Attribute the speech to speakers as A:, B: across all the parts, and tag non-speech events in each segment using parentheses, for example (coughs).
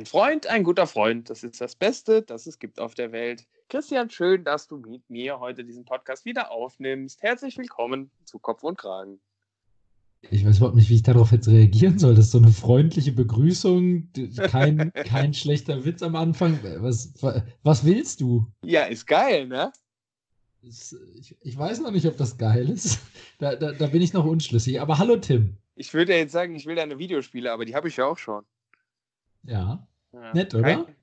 A: Ein Freund, ein guter Freund, das ist das Beste, das es gibt auf der Welt. Christian, schön, dass du mit mir heute diesen Podcast wieder aufnimmst. Herzlich willkommen zu Kopf und Kragen.
B: Ich weiß überhaupt nicht, wie ich darauf jetzt reagieren soll. Das ist so eine freundliche Begrüßung, kein, (laughs) kein schlechter Witz am Anfang. Was, was willst du?
A: Ja, ist geil, ne?
B: Ich, ich weiß noch nicht, ob das geil ist. Da, da, da bin ich noch unschlüssig. Aber hallo, Tim.
A: Ich würde jetzt sagen, ich will deine Videospiele, aber die habe ich ja auch schon.
B: Ja. Ja. Nett, oder? Kein,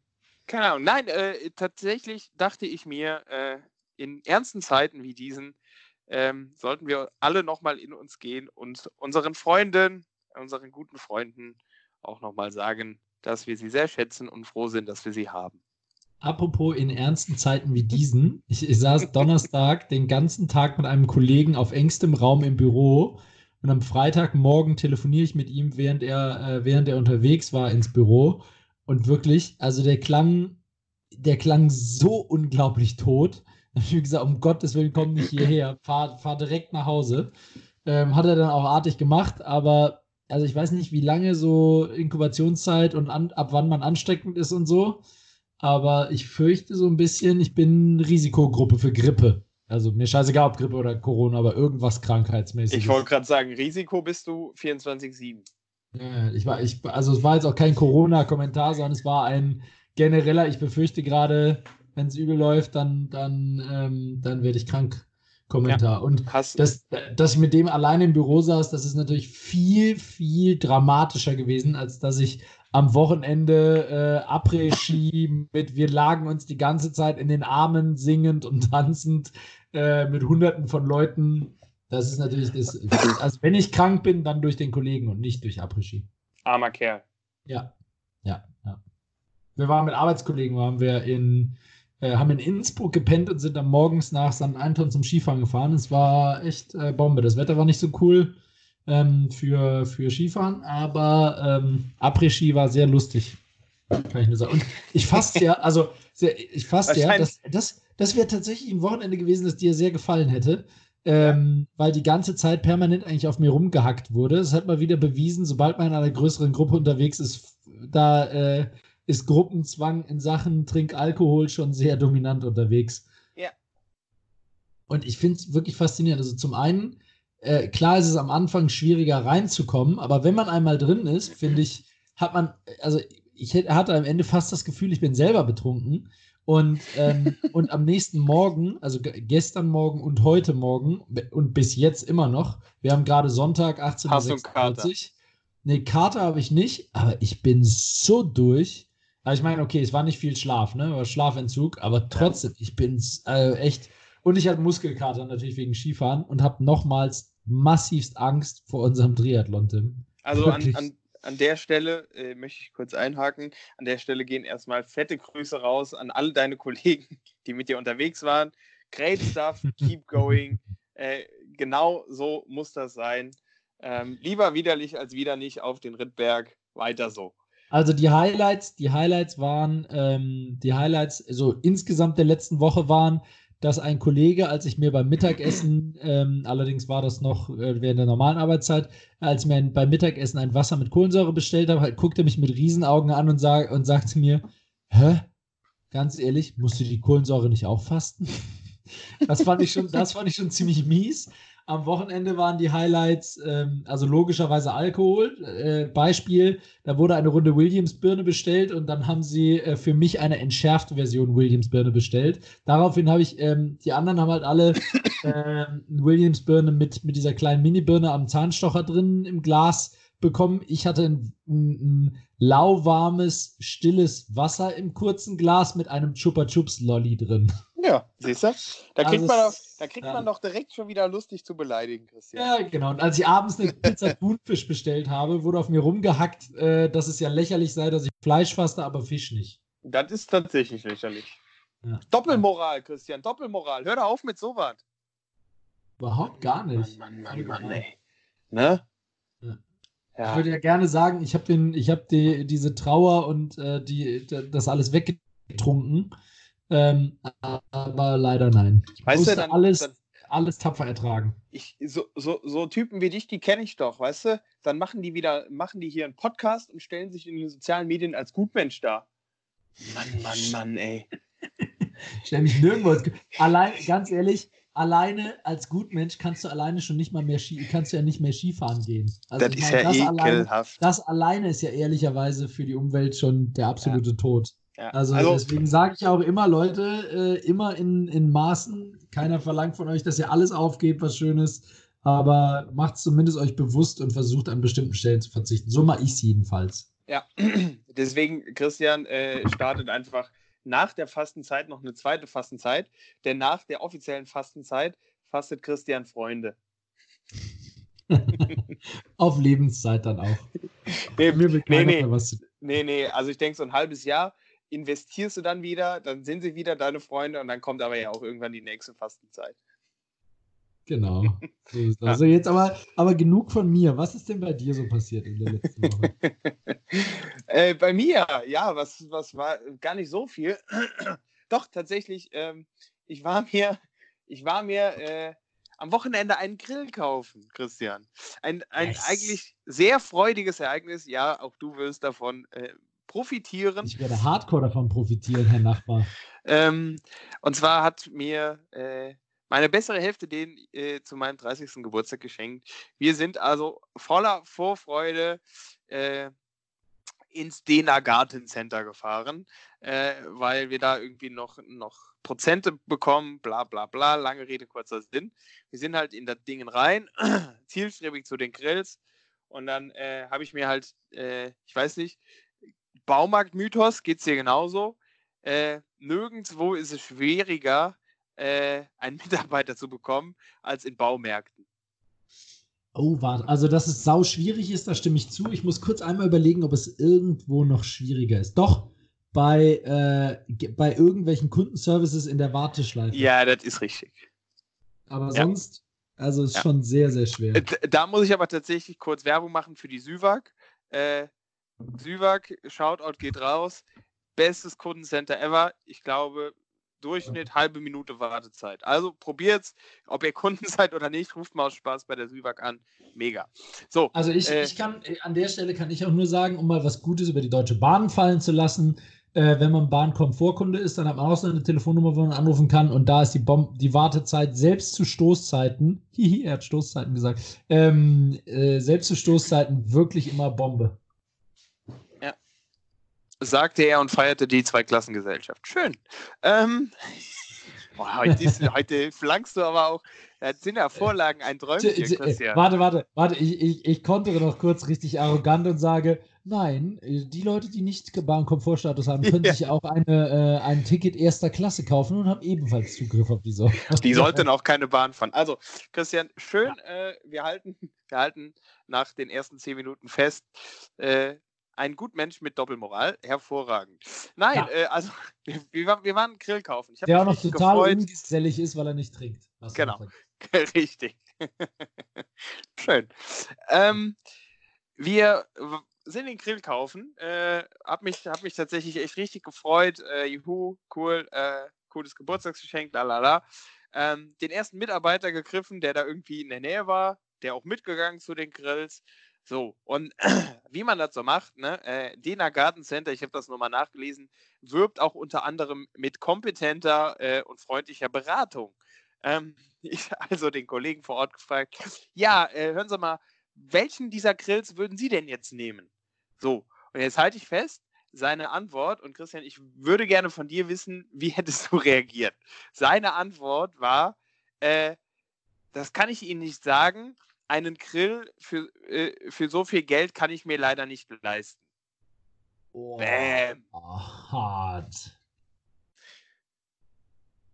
A: keine Ahnung. Nein, äh, tatsächlich dachte ich mir, äh, in ernsten Zeiten wie diesen ähm, sollten wir alle nochmal in uns gehen und unseren Freunden, unseren guten Freunden auch nochmal sagen, dass wir sie sehr schätzen und froh sind, dass wir sie haben.
B: Apropos in ernsten Zeiten wie diesen, ich, ich saß (laughs) Donnerstag den ganzen Tag mit einem Kollegen auf engstem Raum im Büro und am Freitagmorgen telefoniere ich mit ihm, während er, äh, während er unterwegs war ins Büro. Und wirklich, also der klang, der klang so unglaublich tot (laughs) habe ich gesagt, um Gottes Willen, komm nicht hierher, (laughs) fahr, fahr direkt nach Hause. Ähm, hat er dann auch artig gemacht, aber also ich weiß nicht, wie lange so Inkubationszeit und an, ab wann man ansteckend ist und so. Aber ich fürchte so ein bisschen, ich bin Risikogruppe für Grippe. Also mir scheißegal, ob Grippe oder Corona, aber irgendwas krankheitsmäßig.
A: Ich wollte gerade sagen, Risiko bist du 24-7.
B: Ja, ich war, ich, also es war jetzt auch kein Corona-Kommentar, sondern es war ein genereller, ich befürchte gerade, wenn es übel läuft, dann, dann, ähm, dann werde ich krank. Kommentar. Ja, und das, dass ich mit dem alleine im Büro saß, das ist natürlich viel, viel dramatischer gewesen, als dass ich am Wochenende äh, Après-Ski mit wir lagen uns die ganze Zeit in den Armen singend und tanzend äh, mit hunderten von Leuten. Das ist natürlich das. Also wenn ich krank bin, dann durch den Kollegen und nicht durch Après-Ski.
A: Armer Kerl.
B: Ja, ja, ja. Wir waren mit Arbeitskollegen, waren wir in äh, haben in Innsbruck gepennt und sind dann morgens nach St. Anton zum Skifahren gefahren. Es war echt äh, Bombe. Das Wetter war nicht so cool ähm, für, für Skifahren, aber ähm, Après-Ski war sehr lustig. Kann ich nur sagen. Und ich fasse ja, (laughs) also ich fasse ja, dass, das, das wäre tatsächlich ein Wochenende gewesen, das dir sehr gefallen hätte. Ähm, weil die ganze Zeit permanent eigentlich auf mir rumgehackt wurde. Das hat mal wieder bewiesen, sobald man in einer größeren Gruppe unterwegs ist, da äh, ist Gruppenzwang in Sachen Trinkalkohol schon sehr dominant unterwegs.
A: Ja.
B: Und ich finde es wirklich faszinierend. Also zum einen, äh, klar ist es am Anfang schwieriger reinzukommen, aber wenn man einmal drin ist, finde ich, hat man, also ich hatte am Ende fast das Gefühl, ich bin selber betrunken. Und, ähm, und am nächsten Morgen, also gestern Morgen und heute Morgen und bis jetzt immer noch, wir haben gerade Sonntag 18.46 Uhr. Nee, Karte habe ich nicht, aber ich bin so durch. Also ich meine, okay, es war nicht viel Schlaf, ne? War Schlafentzug, aber trotzdem, ich bin äh, echt. Und ich hatte Muskelkater natürlich wegen Skifahren und habe nochmals massivst Angst vor unserem Triathlon, Tim.
A: Also an, an, an, der Stelle äh, möchte ich kurz einhaken. An der Stelle gehen erstmal fette Grüße raus an alle deine (laughs) Kollegen, die mit dir unterwegs waren. Great stuff, (laughs) keep going. Äh, genau so muss das sein. Ähm, lieber widerlich als wieder nicht auf den Rittberg. Weiter so.
B: Also die Highlights, die Highlights waren, ähm, die Highlights, so also insgesamt der letzten Woche waren, dass ein Kollege, als ich mir beim Mittagessen, ähm, allerdings war das noch äh, während der normalen Arbeitszeit, als mir ein, beim Mittagessen ein Wasser mit Kohlensäure bestellt habe, halt, guckte mich mit Riesenaugen an und, sag, und sagte mir, hä? Ganz ehrlich, musst du die Kohlensäure nicht auch fasten? (laughs) Das fand ich schon, das fand ich schon ziemlich mies. Am Wochenende waren die Highlights, ähm, also logischerweise Alkohol. Äh, Beispiel, da wurde eine Runde Williams-Birne bestellt und dann haben sie äh, für mich eine entschärfte Version Williams-Birne bestellt. Daraufhin habe ich, ähm, die anderen haben halt alle (coughs) äh, Williams-Birne mit, mit dieser kleinen Mini-Birne am Zahnstocher drin im Glas bekommen. Ich hatte ein, ein, ein lauwarmes, stilles Wasser im kurzen Glas mit einem Chupa Chups Lolly drin.
A: Ja, siehst du? Da kriegt, also man, doch, da kriegt ja. man doch direkt schon wieder lustig zu beleidigen, Christian.
B: Ja, genau. Und als ich abends eine Pizza Thunfisch bestellt habe, wurde auf mir rumgehackt, äh, dass es ja lächerlich sei, dass ich Fleisch faste, aber Fisch nicht.
A: Das ist tatsächlich lächerlich. Ja. Doppelmoral, Christian, Doppelmoral. Hör doch auf mit sowas.
B: Überhaupt gar nicht.
A: Mann, Mann, Mann, Mann, ey. Ne?
B: Ja. Ich würde ja gerne sagen, ich habe den, ich habe die, diese Trauer und äh, die, das alles weggetrunken. Ähm, aber leider nein.
A: Weißt du, dann,
B: alles,
A: dann,
B: alles tapfer ertragen.
A: Ich, so, so, so Typen wie dich, die kenne ich doch, weißt du? Dann machen die wieder, machen die hier einen Podcast und stellen sich in den sozialen Medien als Gutmensch dar. Mann, Mann, Mann, ey. (laughs)
B: Ich stelle mich nirgendwo. Allein, ganz ehrlich, alleine als Gutmensch kannst du alleine schon nicht mal mehr Ski, kannst du ja nicht mehr Skifahren gehen. Also
A: das ist
B: meine,
A: ja
B: alleine,
A: ekelhaft.
B: das alleine ist ja ehrlicherweise für die Umwelt schon der absolute Tod.
A: Ja.
B: Also, deswegen sage ich auch immer, Leute, äh, immer in, in Maßen. Keiner verlangt von euch, dass ihr alles aufgebt, was schön ist. Aber macht zumindest euch bewusst und versucht an bestimmten Stellen zu verzichten. So mache ich es jedenfalls.
A: Ja, (clears throat) deswegen, Christian, äh, startet einfach nach der Fastenzeit noch eine zweite Fastenzeit, denn nach der offiziellen Fastenzeit fastet Christian Freunde. (laughs)
B: Auf Lebenszeit dann auch.
A: Nee,
B: Mir
A: nee, nee,
B: was
A: nee, nee, also ich denke, so ein halbes Jahr investierst du dann wieder, dann sind sie wieder deine Freunde und dann kommt aber ja auch irgendwann die nächste Fastenzeit.
B: Genau. (laughs) So. Also jetzt aber, aber genug von mir. Was ist denn bei dir so passiert in der letzten Woche? (laughs)
A: äh, bei mir, ja, was, was war gar nicht so viel. (clears throat) Doch, tatsächlich, ähm, ich war mir, ich war mir äh, am Wochenende einen Grill kaufen, Christian. Ein, ein
B: Yes.
A: eigentlich sehr freudiges Ereignis. Ja, auch du wirst davon äh, profitieren.
B: Ich werde hardcore davon profitieren, Herr Nachbar.
A: Ähm, und zwar hat mir äh, meine bessere Hälfte den äh, zu meinem 30. Geburtstag geschenkt. Wir sind also voller Vorfreude äh, ins Dena Garten Center gefahren, äh, weil wir da irgendwie noch, noch Prozente bekommen, bla bla bla, lange Rede, kurzer Sinn. Wir sind halt in das Ding rein, (clears throat) zielstrebig zu den Grills und dann äh, habe ich mir halt, äh, ich weiß nicht, Baumarkt-Mythos, geht es dir genauso? Äh, nirgendwo ist es schwieriger, äh, einen (laughs) Mitarbeiter zu bekommen, als in Baumärkten.
B: Oh, warte. Also, dass es sau schwierig ist, da stimme ich zu. Ich muss kurz einmal überlegen, ob es irgendwo noch schwieriger ist. Doch, bei, äh, bei irgendwelchen Kundenservices in der Warteschleife.
A: Ja, das ist richtig.
B: Aber
A: Ja.
B: sonst, also ist
A: Ja.
B: schon sehr, sehr schwer.
A: Äh, Da muss ich aber tatsächlich kurz Werbung machen für die Süwag. Äh, Süwag, Shoutout geht raus. Bestes Kundencenter ever. Ich glaube, Durchschnitt halbe Minute Wartezeit. Also probiert's, ob ihr Kunden (laughs) seid oder nicht, ruft mal aus Spaß bei der Süwag an. Mega. So,
B: Also ich,
A: Äh,
B: ich kann, äh, an der Stelle kann ich auch nur sagen, um mal was Gutes über die Deutsche Bahn fallen zu lassen, äh, wenn man Bahnkomfortkunde ist, dann hat man auch so eine Telefonnummer, wo man anrufen kann und da ist die, Bom die Wartezeit selbst zu Stoßzeiten, (laughs) hihi, er hat Stoßzeiten gesagt, ähm, äh, selbst zu Stoßzeiten wirklich immer Bombe.
A: Sagte er und feierte die Zweiklassengesellschaft. Schön. Ähm, (laughs) boah, heute, heute flankst du aber auch. Das sind ja Vorlagen ein Träumchen,
B: äh,
A: Christian.
B: Warte, warte, warte, ich, ich, ich kontere noch kurz richtig arrogant und sage, nein, die Leute, die nicht Bahnkomfortstatus haben, können
A: Ja.
B: sich auch eine, äh, ein Ticket erster Klasse kaufen und haben ebenfalls Zugriff auf diese. (laughs)
A: Die sollten auch keine Bahn fahren. Also, Christian, schön, äh, wir, halten, wir halten nach den ersten zehn Minuten fest. Äh, ein Gutmensch mit Doppelmoral, hervorragend. Nein,
B: Ja.
A: äh, also (laughs) wir, wir, waren- Grill kaufen.
B: Der auch noch total
A: gefreut.
B: ungesellig ist, weil er nicht trinkt. Du
A: Genau. (laughs) Richtig. (laughs) Schön. Ähm, wir sind den Grill kaufen. Äh, hab, mich, hab mich tatsächlich echt richtig gefreut. Äh, juhu, cool, äh, cooles Geburtstagsgeschenk, lalala. Ähm, den ersten Mitarbeiter gegriffen, der da irgendwie in der Nähe war, der auch mitgegangen zu den Grills. So, und (clears throat) wie man das so macht, ne, äh, Dena Garten Center, ich habe das nochmal nachgelesen, wirbt auch unter anderem mit kompetenter äh, und freundlicher Beratung. Ähm, (laughs) ich also den Kollegen vor Ort gefragt, ja, äh, hören Sie mal, welchen dieser Grills würden Sie denn jetzt nehmen? So, und jetzt halte ich fest, seine Antwort, und Christian, ich würde gerne von dir wissen, wie (laughs) hättest du reagiert? Seine Antwort war, äh, das kann ich Ihnen nicht sagen, einen Grill für, äh, für so viel Geld kann ich mir leider nicht leisten.
B: Oh,
A: Bäm.
B: hart.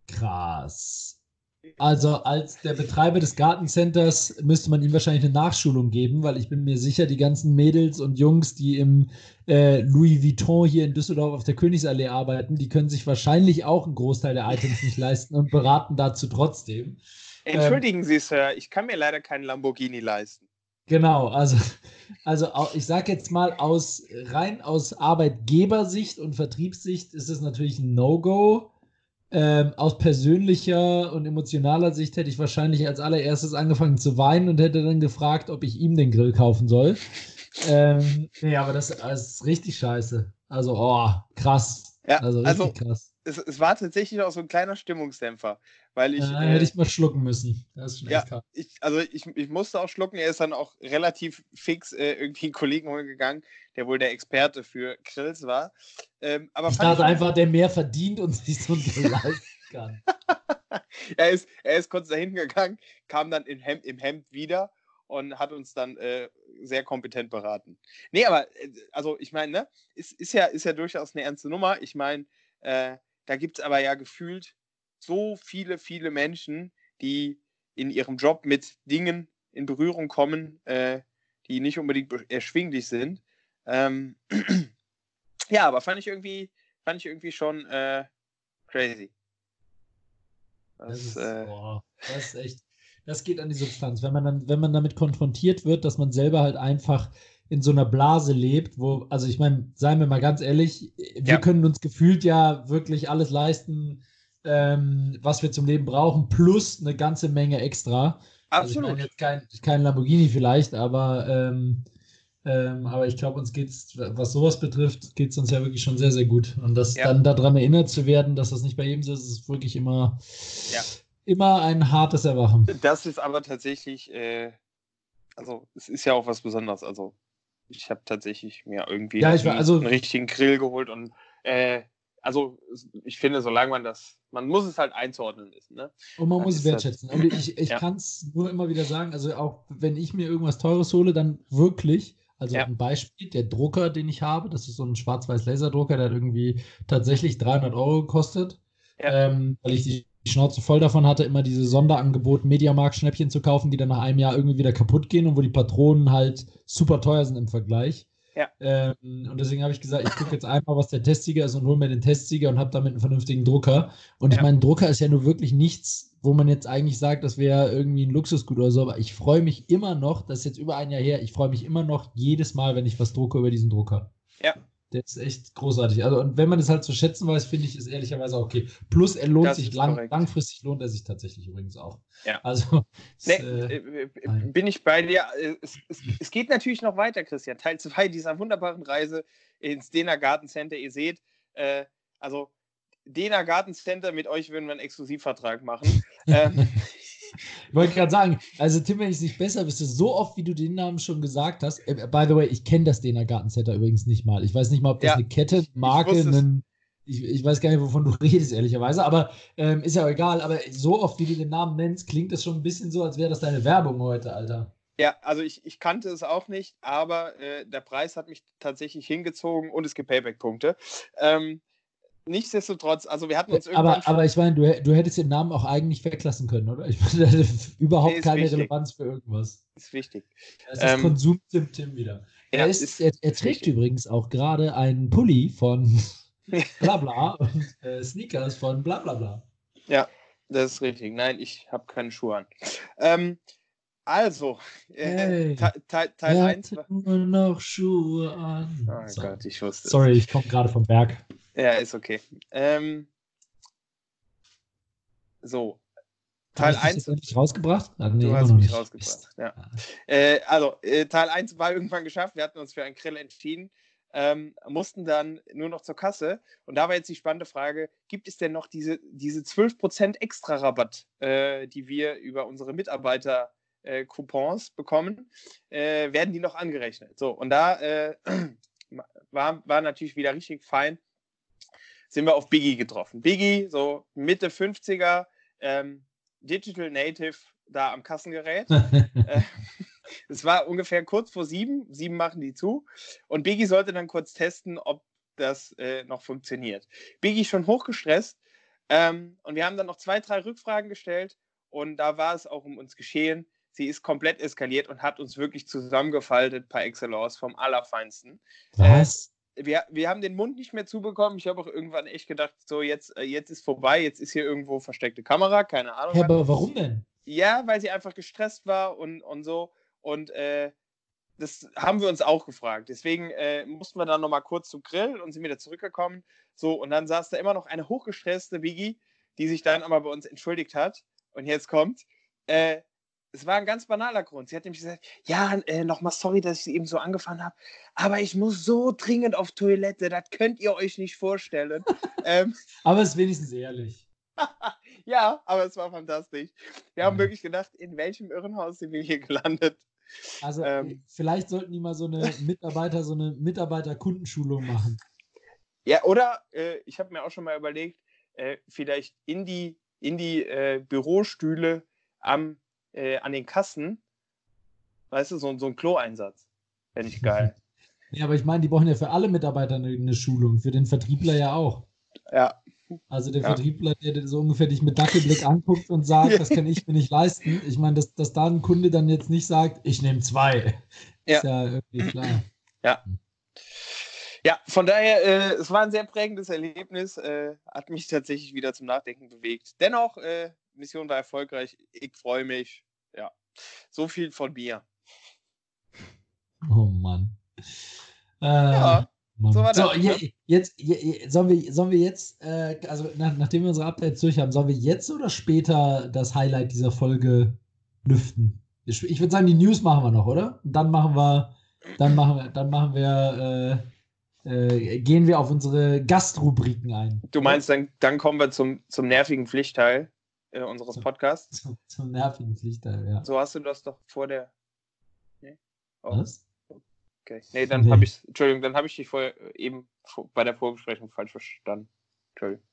B: Krass. Also als der Betreiber des Gartencenters müsste man ihm wahrscheinlich eine Nachschulung geben, weil ich bin mir sicher, die ganzen Mädels und Jungs, die im äh, Louis Vuitton hier in Düsseldorf auf der Königsallee arbeiten, die können sich wahrscheinlich auch einen Großteil der Items nicht leisten und beraten dazu trotzdem.
A: Entschuldigen Sie, Sir, ich kann mir leider keinen Lamborghini leisten.
B: Genau, also, also ich sage jetzt mal aus rein aus Arbeitgebersicht und Vertriebssicht ist es natürlich ein No-Go. Ähm, aus persönlicher und emotionaler Sicht hätte ich wahrscheinlich als allererstes angefangen zu weinen und hätte dann gefragt, ob ich ihm den Grill kaufen soll. ähm, nee, aber das, das, ist richtig scheiße. Also, oh, krass.
A: Ja, also, richtig also, krass. Es, es, war tatsächlich auch so ein kleiner Stimmungsdämpfer, weil ich.
B: Ja, äh, hätte ich mal schlucken müssen.
A: Ja, ich, also ich, ich musste auch schlucken. Er ist dann auch relativ fix äh, irgendwie einen Kollegen holen gegangen, der wohl der Experte für Grills war. Ähm, aber
B: ich dachte einfach, der mehr verdient und (laughs) sich so leisten kann. (laughs)
A: er, ist, er ist kurz dahin gegangen, kam dann im Hemd, im Hemd wieder und hat uns dann äh, sehr kompetent beraten. Nee, aber äh, also ich meine, ne, ist, ist, ja, ist ja durchaus eine ernste Nummer. Ich meine, äh, da gibt es aber ja gefühlt so viele, viele Menschen, die in ihrem Job mit Dingen in Berührung kommen, äh, die nicht unbedingt erschwinglich sind. Ähm, (clears throat) ja, aber fand ich irgendwie, fand ich irgendwie schon äh, crazy.
B: Das, das, ist, äh, boah, das ist echt, das geht an die Substanz. Wenn man dann, wenn man damit konfrontiert wird, dass man selber halt einfach in so einer Blase lebt, wo, also ich meine, seien wir mal ganz ehrlich, wir ja. können uns gefühlt ja wirklich alles leisten, ähm, was wir zum Leben brauchen, plus eine ganze Menge extra.
A: Absolut. Also ich
B: meine jetzt kein, kein Lamborghini vielleicht, aber ähm, ähm, aber ich glaube, uns geht es, was sowas betrifft, geht es uns ja wirklich schon sehr, sehr gut. Und das ja. dann daran erinnert zu werden, dass das nicht bei jedem so ist, ist wirklich immer, ja. immer ein hartes Erwachen.
A: Das ist aber tatsächlich, äh, also es ist ja auch was Besonderes. Also ich habe tatsächlich mir irgendwie
B: ja, ich war, also,
A: einen richtigen Grill geholt und äh, also ich finde, solange man das, man muss es halt einzuordnen wissen. Ne?
B: Und man dann muss es wertschätzen. Halt, und ich, ich ja. kann es nur immer wieder sagen, also auch wenn ich mir irgendwas Teures hole, dann wirklich also ja. ein Beispiel, der Drucker, den ich habe, das ist so ein schwarz-weiß Laserdrucker, der hat irgendwie tatsächlich 300 Euro gekostet, ja. ähm, weil ich die Schnauze voll davon hatte, immer diese Sonderangebot Mediamarkt-Schnäppchen zu kaufen, die dann nach einem Jahr irgendwie wieder kaputt gehen und wo die Patronen halt super teuer sind im Vergleich.
A: Ja.
B: Ähm, und deswegen habe ich gesagt, ich gucke jetzt einmal, was der Testsieger ist und hole mir den Testsieger und habe damit einen vernünftigen Drucker. Und ja. ich meine, Drucker ist ja nur wirklich nichts, wo man jetzt eigentlich sagt, das wäre irgendwie ein Luxusgut oder so. Aber ich freue mich immer noch, das ist jetzt über ein Jahr her, ich freue mich immer noch jedes Mal, wenn ich was drucke über diesen Drucker.
A: Ja.
B: Der ist echt großartig. Also, und wenn man das halt zu schätzen weiß, finde ich es ehrlicherweise auch okay. Plus, er lohnt das sich lang, langfristig lohnt er sich tatsächlich übrigens auch.
A: Ja.
B: Also,
A: nee, äh, äh, äh bin ich bei dir. Äh, es, es, es, geht natürlich noch weiter, Christian. Teil 2 dieser wunderbaren Reise ins Dena Garten Center. Ihr seht, äh, also Dena Garten Center, mit euch würden wir einen Exklusivvertrag machen. (laughs) ähm,
B: ich wollte gerade sagen, also Tim, wenn ich es nicht besser wüsste, so oft wie du den Namen schon gesagt hast. Äh, by the way, ich kenne das Dena Gartencenter übrigens nicht mal. Ich weiß nicht mal, ob das ja, eine Kette, Marke, einen, ich, ich, weiß gar nicht, wovon du (laughs) redest, ehrlicherweise, aber ähm, ist ja auch egal. Aber so oft wie du den Namen nennst, klingt das schon ein bisschen so, als wäre das deine Werbung heute, Alter.
A: Ja, also ich, ich kannte es auch nicht, aber äh, der Preis hat mich tatsächlich hingezogen und es gibt Payback-Punkte. Ähm, nichtsdestotrotz, also wir hatten uns
B: irgendwann. Aber, aber ich meine, du, du hättest den Namen auch eigentlich weglassen können, oder? Ich meine, (laughs) das hat überhaupt nee, keine wichtig. Relevanz für irgendwas.
A: Ist wichtig.
B: Das ist ähm, Konsum Tim Tim wieder. Er, ist, er, er trägt wichtig. übrigens auch gerade einen Pulli von (laughs) Blabla und äh, Sneakers von Blablabla.
A: Ja, das ist richtig. Nein, ich habe keine Schuhe an. Ähm, also,
B: äh, hey, Teil, Teil 1 war. Nur noch Schuhe an.
A: Oh so. Gott, ich wusste
B: Sorry, ich komme gerade vom Berg.
A: Ja, ist okay. Ähm, so. Teil 1.
B: Nicht rausgebracht?
A: Ah, nee, du hast mich nicht. rausgebracht. Ja. Ah. Äh, also, äh, Teil 1 war irgendwann geschafft. Wir hatten uns für einen Grill entschieden. Ähm, mussten dann nur noch zur Kasse. Und da war jetzt die spannende Frage: Gibt es denn noch diese, diese 12% extra Rabatt, äh, die wir über unsere Mitarbeiter-Coupons äh, bekommen? Äh, werden die noch angerechnet? So, und da äh, (clears throat) war, war natürlich wieder richtig fein sind wir auf Biggie getroffen. Biggie, so Mitte 50er, ähm, Digital Native da am Kassengerät. (laughs) äh, es war ungefähr kurz vor sieben. Sieben machen die zu. Und Biggie sollte dann kurz testen, ob das äh, noch funktioniert. Biggie schon hochgestresst. Ähm, und wir haben dann noch zwei, drei Rückfragen gestellt. Und da war es auch um uns geschehen. Sie ist komplett eskaliert und hat uns wirklich zusammengefaltet par excellence vom Allerfeinsten.
B: Was?
A: wir, wir haben den Mund nicht mehr zubekommen. Ich habe auch irgendwann echt gedacht, so jetzt, äh, jetzt ist vorbei, jetzt ist hier irgendwo versteckte Kamera, keine Ahnung.
B: Ja, aber warum denn?
A: Ja, weil sie einfach gestresst war und, und so. Und äh, das haben wir uns auch gefragt. Deswegen äh, mussten wir dann nochmal kurz zum Grill und sind wieder zurückgekommen. So, und dann saß da immer noch eine hochgestresste Biggie, die sich dann aber bei uns entschuldigt hat. Und jetzt kommt, äh, es war ein ganz banaler Grund. Sie hat nämlich gesagt, ja, äh, nochmal sorry, dass ich sie eben so angefangen habe, aber ich muss so dringend auf Toilette, das könnt ihr euch nicht vorstellen. (laughs) ähm,
B: aber es ist wenigstens ehrlich. (laughs)
A: ja, aber es war fantastisch. Wir haben wirklich gedacht, in welchem Irrenhaus sind wir hier gelandet?
B: Also ähm, vielleicht sollten die mal so eine (laughs) Mitarbeiter, so eine Mitarbeiter-Kundenschulung machen.
A: Ja, oder äh, ich habe mir auch schon mal überlegt, äh, vielleicht in die, in die äh, Bürostühle am, äh, an den Kassen, weißt du, so, so ein Klo-Einsatz. Fände ich geil. (laughs)
B: ja, aber ich meine, die brauchen ja für alle Mitarbeiter eine, eine Schulung, für den Vertriebler ja auch.
A: Ja,
B: also der ja. Vertriebler, der so ungefähr dich mit Dackelblick anguckt und sagt, das kann ich mir nicht leisten. Ich meine, dass, dass da ein Kunde dann jetzt nicht sagt, ich nehme zwei. Ja. Ist ja irgendwie klar.
A: Ja. Ja, von daher, äh, es war ein sehr prägendes Erlebnis, äh, hat mich tatsächlich wieder zum Nachdenken bewegt. Dennoch, äh, Mission war erfolgreich, ich freue mich. So viel von mir.
B: Oh Mann. Äh, ja. So, so das, je, ne? jetzt, je, sollen, wir, sollen wir jetzt, äh, also nach, nachdem wir unsere Updates durch haben, sollen wir jetzt oder später das Highlight dieser Folge lüften? Ich, ich würde sagen, die News machen wir noch, oder? Und dann machen wir, dann machen wir, dann machen wir, äh, äh, gehen wir auf unsere Gastrubriken ein.
A: Du meinst, dann, dann kommen wir zum, zum nervigen Pflichtteil äh, unseres Podcasts?
B: Zum, zum, nervigen Pflichtteil, ja.
A: So hast du das doch vor der. Nee? Oh. Was? Okay. Nee, dann nee. habe ich, Entschuldigung, dann habe ich dich vorher äh, eben bei der Vorbesprechung falsch verstanden. Entschuldigung.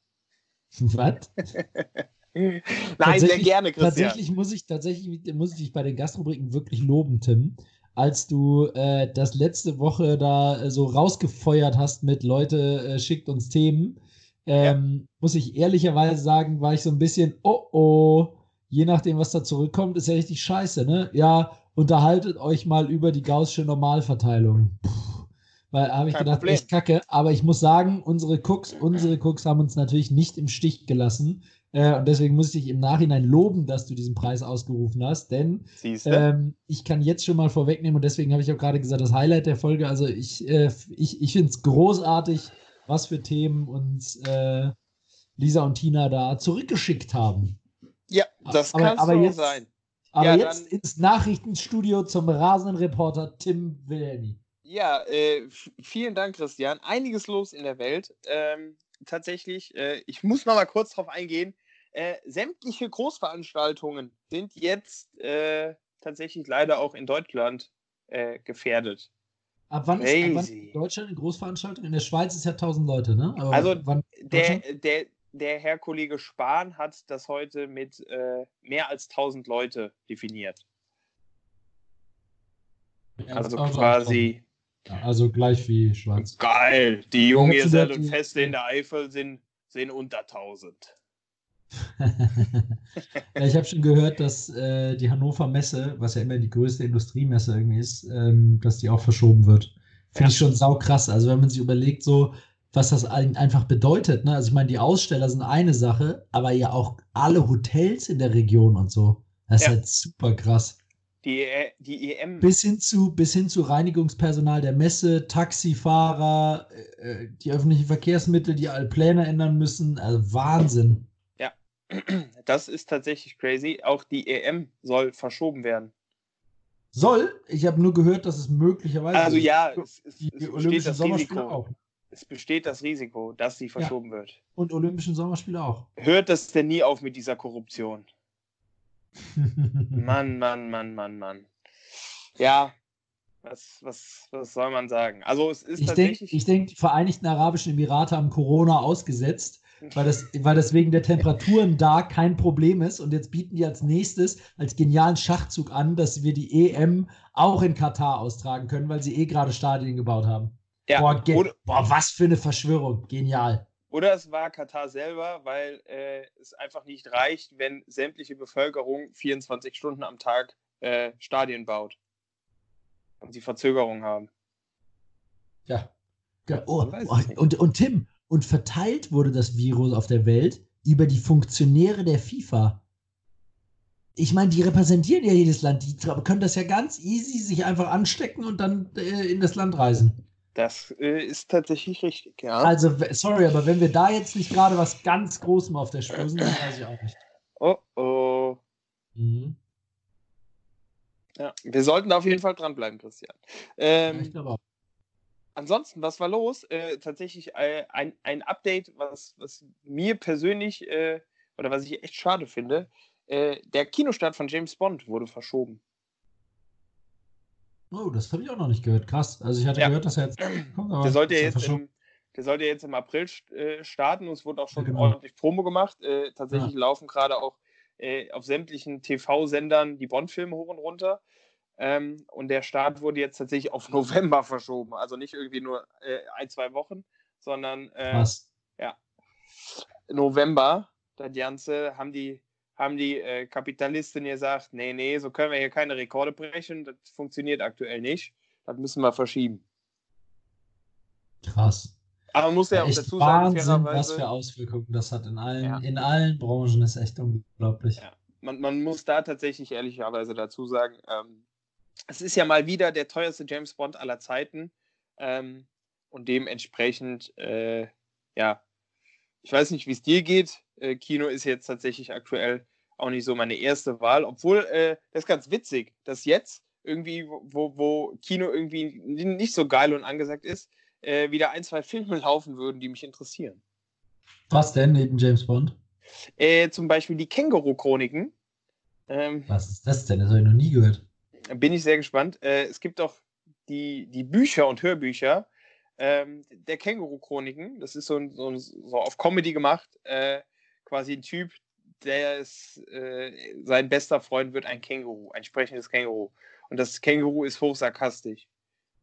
A: (laughs)
B: Was? (laughs)
A: Nein, sehr gerne, Christian.
B: Tatsächlich muss ich, tatsächlich muss ich dich bei den Gastrobriken wirklich loben, Tim. Als du äh, das letzte Woche da äh, so rausgefeuert hast mit Leute, äh, schickt uns Themen, ähm, ja. muss ich ehrlicherweise sagen, war ich so ein bisschen, oh oh, je nachdem, was da zurückkommt, ist ja richtig scheiße, ne? Ja, unterhaltet euch mal über die gaußsche Normalverteilung. Puh, weil habe ich Kein gedacht, Problem. echt kacke. Aber ich muss sagen, unsere Cooks, unsere Cooks haben uns natürlich nicht im Stich gelassen. Äh, und deswegen muss ich im Nachhinein loben, dass du diesen Preis ausgerufen hast. Denn ähm, ich kann jetzt schon mal vorwegnehmen, und deswegen habe ich auch gerade gesagt, das Highlight der Folge, also ich, äh, ich, ich finde es großartig, was für Themen uns äh, Lisa und Tina da zurückgeschickt haben.
A: Ja, das kann aber, aber jetzt, sein.
B: Aber ja, jetzt ins Nachrichtenstudio zum Rasenreporter Tim Wilhelmi.
A: Ja, äh, vielen Dank, Christian. Einiges los in der Welt. Ähm, tatsächlich, äh, ich muss noch mal kurz darauf eingehen. Äh, sämtliche Großveranstaltungen sind jetzt äh, tatsächlich leider auch in Deutschland äh, gefährdet.
B: Ab wann, ist, ab wann in Deutschland eine Großveranstaltung? In der Schweiz ist ja 1000 Leute, ne?
A: Aber also der, der, der Herr Kollege Spahn hat das heute mit äh, mehr als 1000 Leute definiert. Ja, also quasi.
B: Ja, also gleich wie Schweiz.
A: Geil! Die Junggesellen und Feste in der Eifel sind, sind unter 1000. (laughs)
B: ja, ich habe schon gehört, dass äh, die Hannover Messe, was ja immer die größte Industriemesse irgendwie ist, ähm, dass die auch verschoben wird. Finde ja. ich schon sau krass. Also wenn man sich überlegt, so was das einfach bedeutet. Ne? Also ich meine, die Aussteller sind eine Sache, aber ja auch alle Hotels in der Region und so. Das ja. ist halt super krass.
A: Die, äh, die EM.
B: Bis hin, zu, bis hin zu Reinigungspersonal der Messe, Taxifahrer, äh, die öffentlichen Verkehrsmittel, die alle Pläne ändern müssen. Also Wahnsinn.
A: Das ist tatsächlich crazy. Auch die EM soll verschoben werden.
B: Soll? Ich habe nur gehört, dass es möglicherweise.
A: Also ja, es, es, die, es Olympischen Sommerspiele auch es besteht das Risiko, dass sie verschoben ja. wird.
B: Und Olympischen Sommerspiele auch.
A: Hört das denn nie auf mit dieser Korruption? (laughs) Mann, Mann, Mann, Mann, Mann. Ja, was, was, was soll man sagen? Also es ist
B: ich tatsächlich. Denk, ich denke, die Vereinigten Arabischen Emirate haben Corona ausgesetzt, weil das, weil das wegen der Temperaturen da kein Problem ist. Und jetzt bieten die als nächstes als genialen Schachzug an, dass wir die EM auch in Katar austragen können, weil sie eh gerade Stadien gebaut haben. Ja. Boah, oder, boah, was für eine Verschwörung. Genial.
A: Oder es war Katar selber, weil äh, es einfach nicht reicht, wenn sämtliche Bevölkerung 24 Stunden am Tag äh, Stadien baut. Und sie Verzögerungen haben.
B: Ja. Oh, oh, und, und Tim, und verteilt wurde das Virus auf der Welt über die Funktionäre der FIFA. Ich meine, die repräsentieren ja jedes Land. Die können das ja ganz easy sich einfach anstecken und dann äh, in das Land reisen.
A: Das äh, ist tatsächlich richtig, ja.
B: Also, sorry, aber wenn wir da jetzt nicht gerade was ganz Großem auf der Spur sind, dann weiß ich auch nicht.
A: Oh oh. Mhm. Ja, wir sollten da auf jeden Fall dranbleiben, Christian. Ähm, ja, ich glaube auch. Ansonsten, was war los? Äh, tatsächlich äh, ein, ein Update, was, was mir persönlich äh, oder was ich echt schade finde. Äh, der Kinostart von James Bond wurde verschoben.
B: Oh, das habe ich auch noch nicht gehört. Krass. Also ich hatte ja. gehört, dass er jetzt
A: kommt, der sollte ja jetzt im, der sollte jetzt im April äh, starten und es wurde auch schon ja, genau. ordentlich Promo gemacht. Tatsächlich laufen gerade auch auf sämtlichen TV-Sendern die Bond-Filme hoch und runter. Ähm, und der Start wurde jetzt tatsächlich auf (laughs) November verschoben. Also nicht irgendwie nur äh, ein, zwei Wochen, sondern äh, ja, November. Das Ganze haben die haben die äh, Kapitalisten gesagt, nee, nee, so können wir hier keine Rekorde brechen, das funktioniert aktuell nicht, das müssen wir verschieben.
B: Krass.
A: Aber man muss ja, ja auch dazu
B: sagen, Wahnsinn, was für Auswirkungen das hat in allen, ja. in allen Branchen, ist echt unglaublich. Ja.
A: Man, man, muss da tatsächlich ehrlicherweise dazu sagen, ähm, es ist ja mal wieder der teuerste James Bond aller Zeiten ähm, und dementsprechend, äh, ja, ich weiß nicht, wie es dir geht. Äh, Kino ist jetzt tatsächlich aktuell auch nicht so meine erste Wahl, obwohl äh, das ist ganz witzig, dass jetzt irgendwie, wo, wo Kino irgendwie nicht so geil und angesagt ist, äh, wieder ein, zwei Filme laufen würden, die mich interessieren.
B: Was denn neben James Bond?
A: Äh, zum Beispiel die Känguru-Chroniken.
B: Ähm, Was ist das denn? Das habe ich noch nie gehört.
A: Bin ich sehr gespannt. Äh, es gibt auch die, die Bücher und Hörbücher ähm, der Känguru-Chroniken. Das ist so, so, so, auf Comedy gemacht. Äh, quasi ein Typ, der ist, äh, sein bester Freund wird ein Känguru, ein sprechendes Känguru. Und das Känguru ist hochsarkastisch.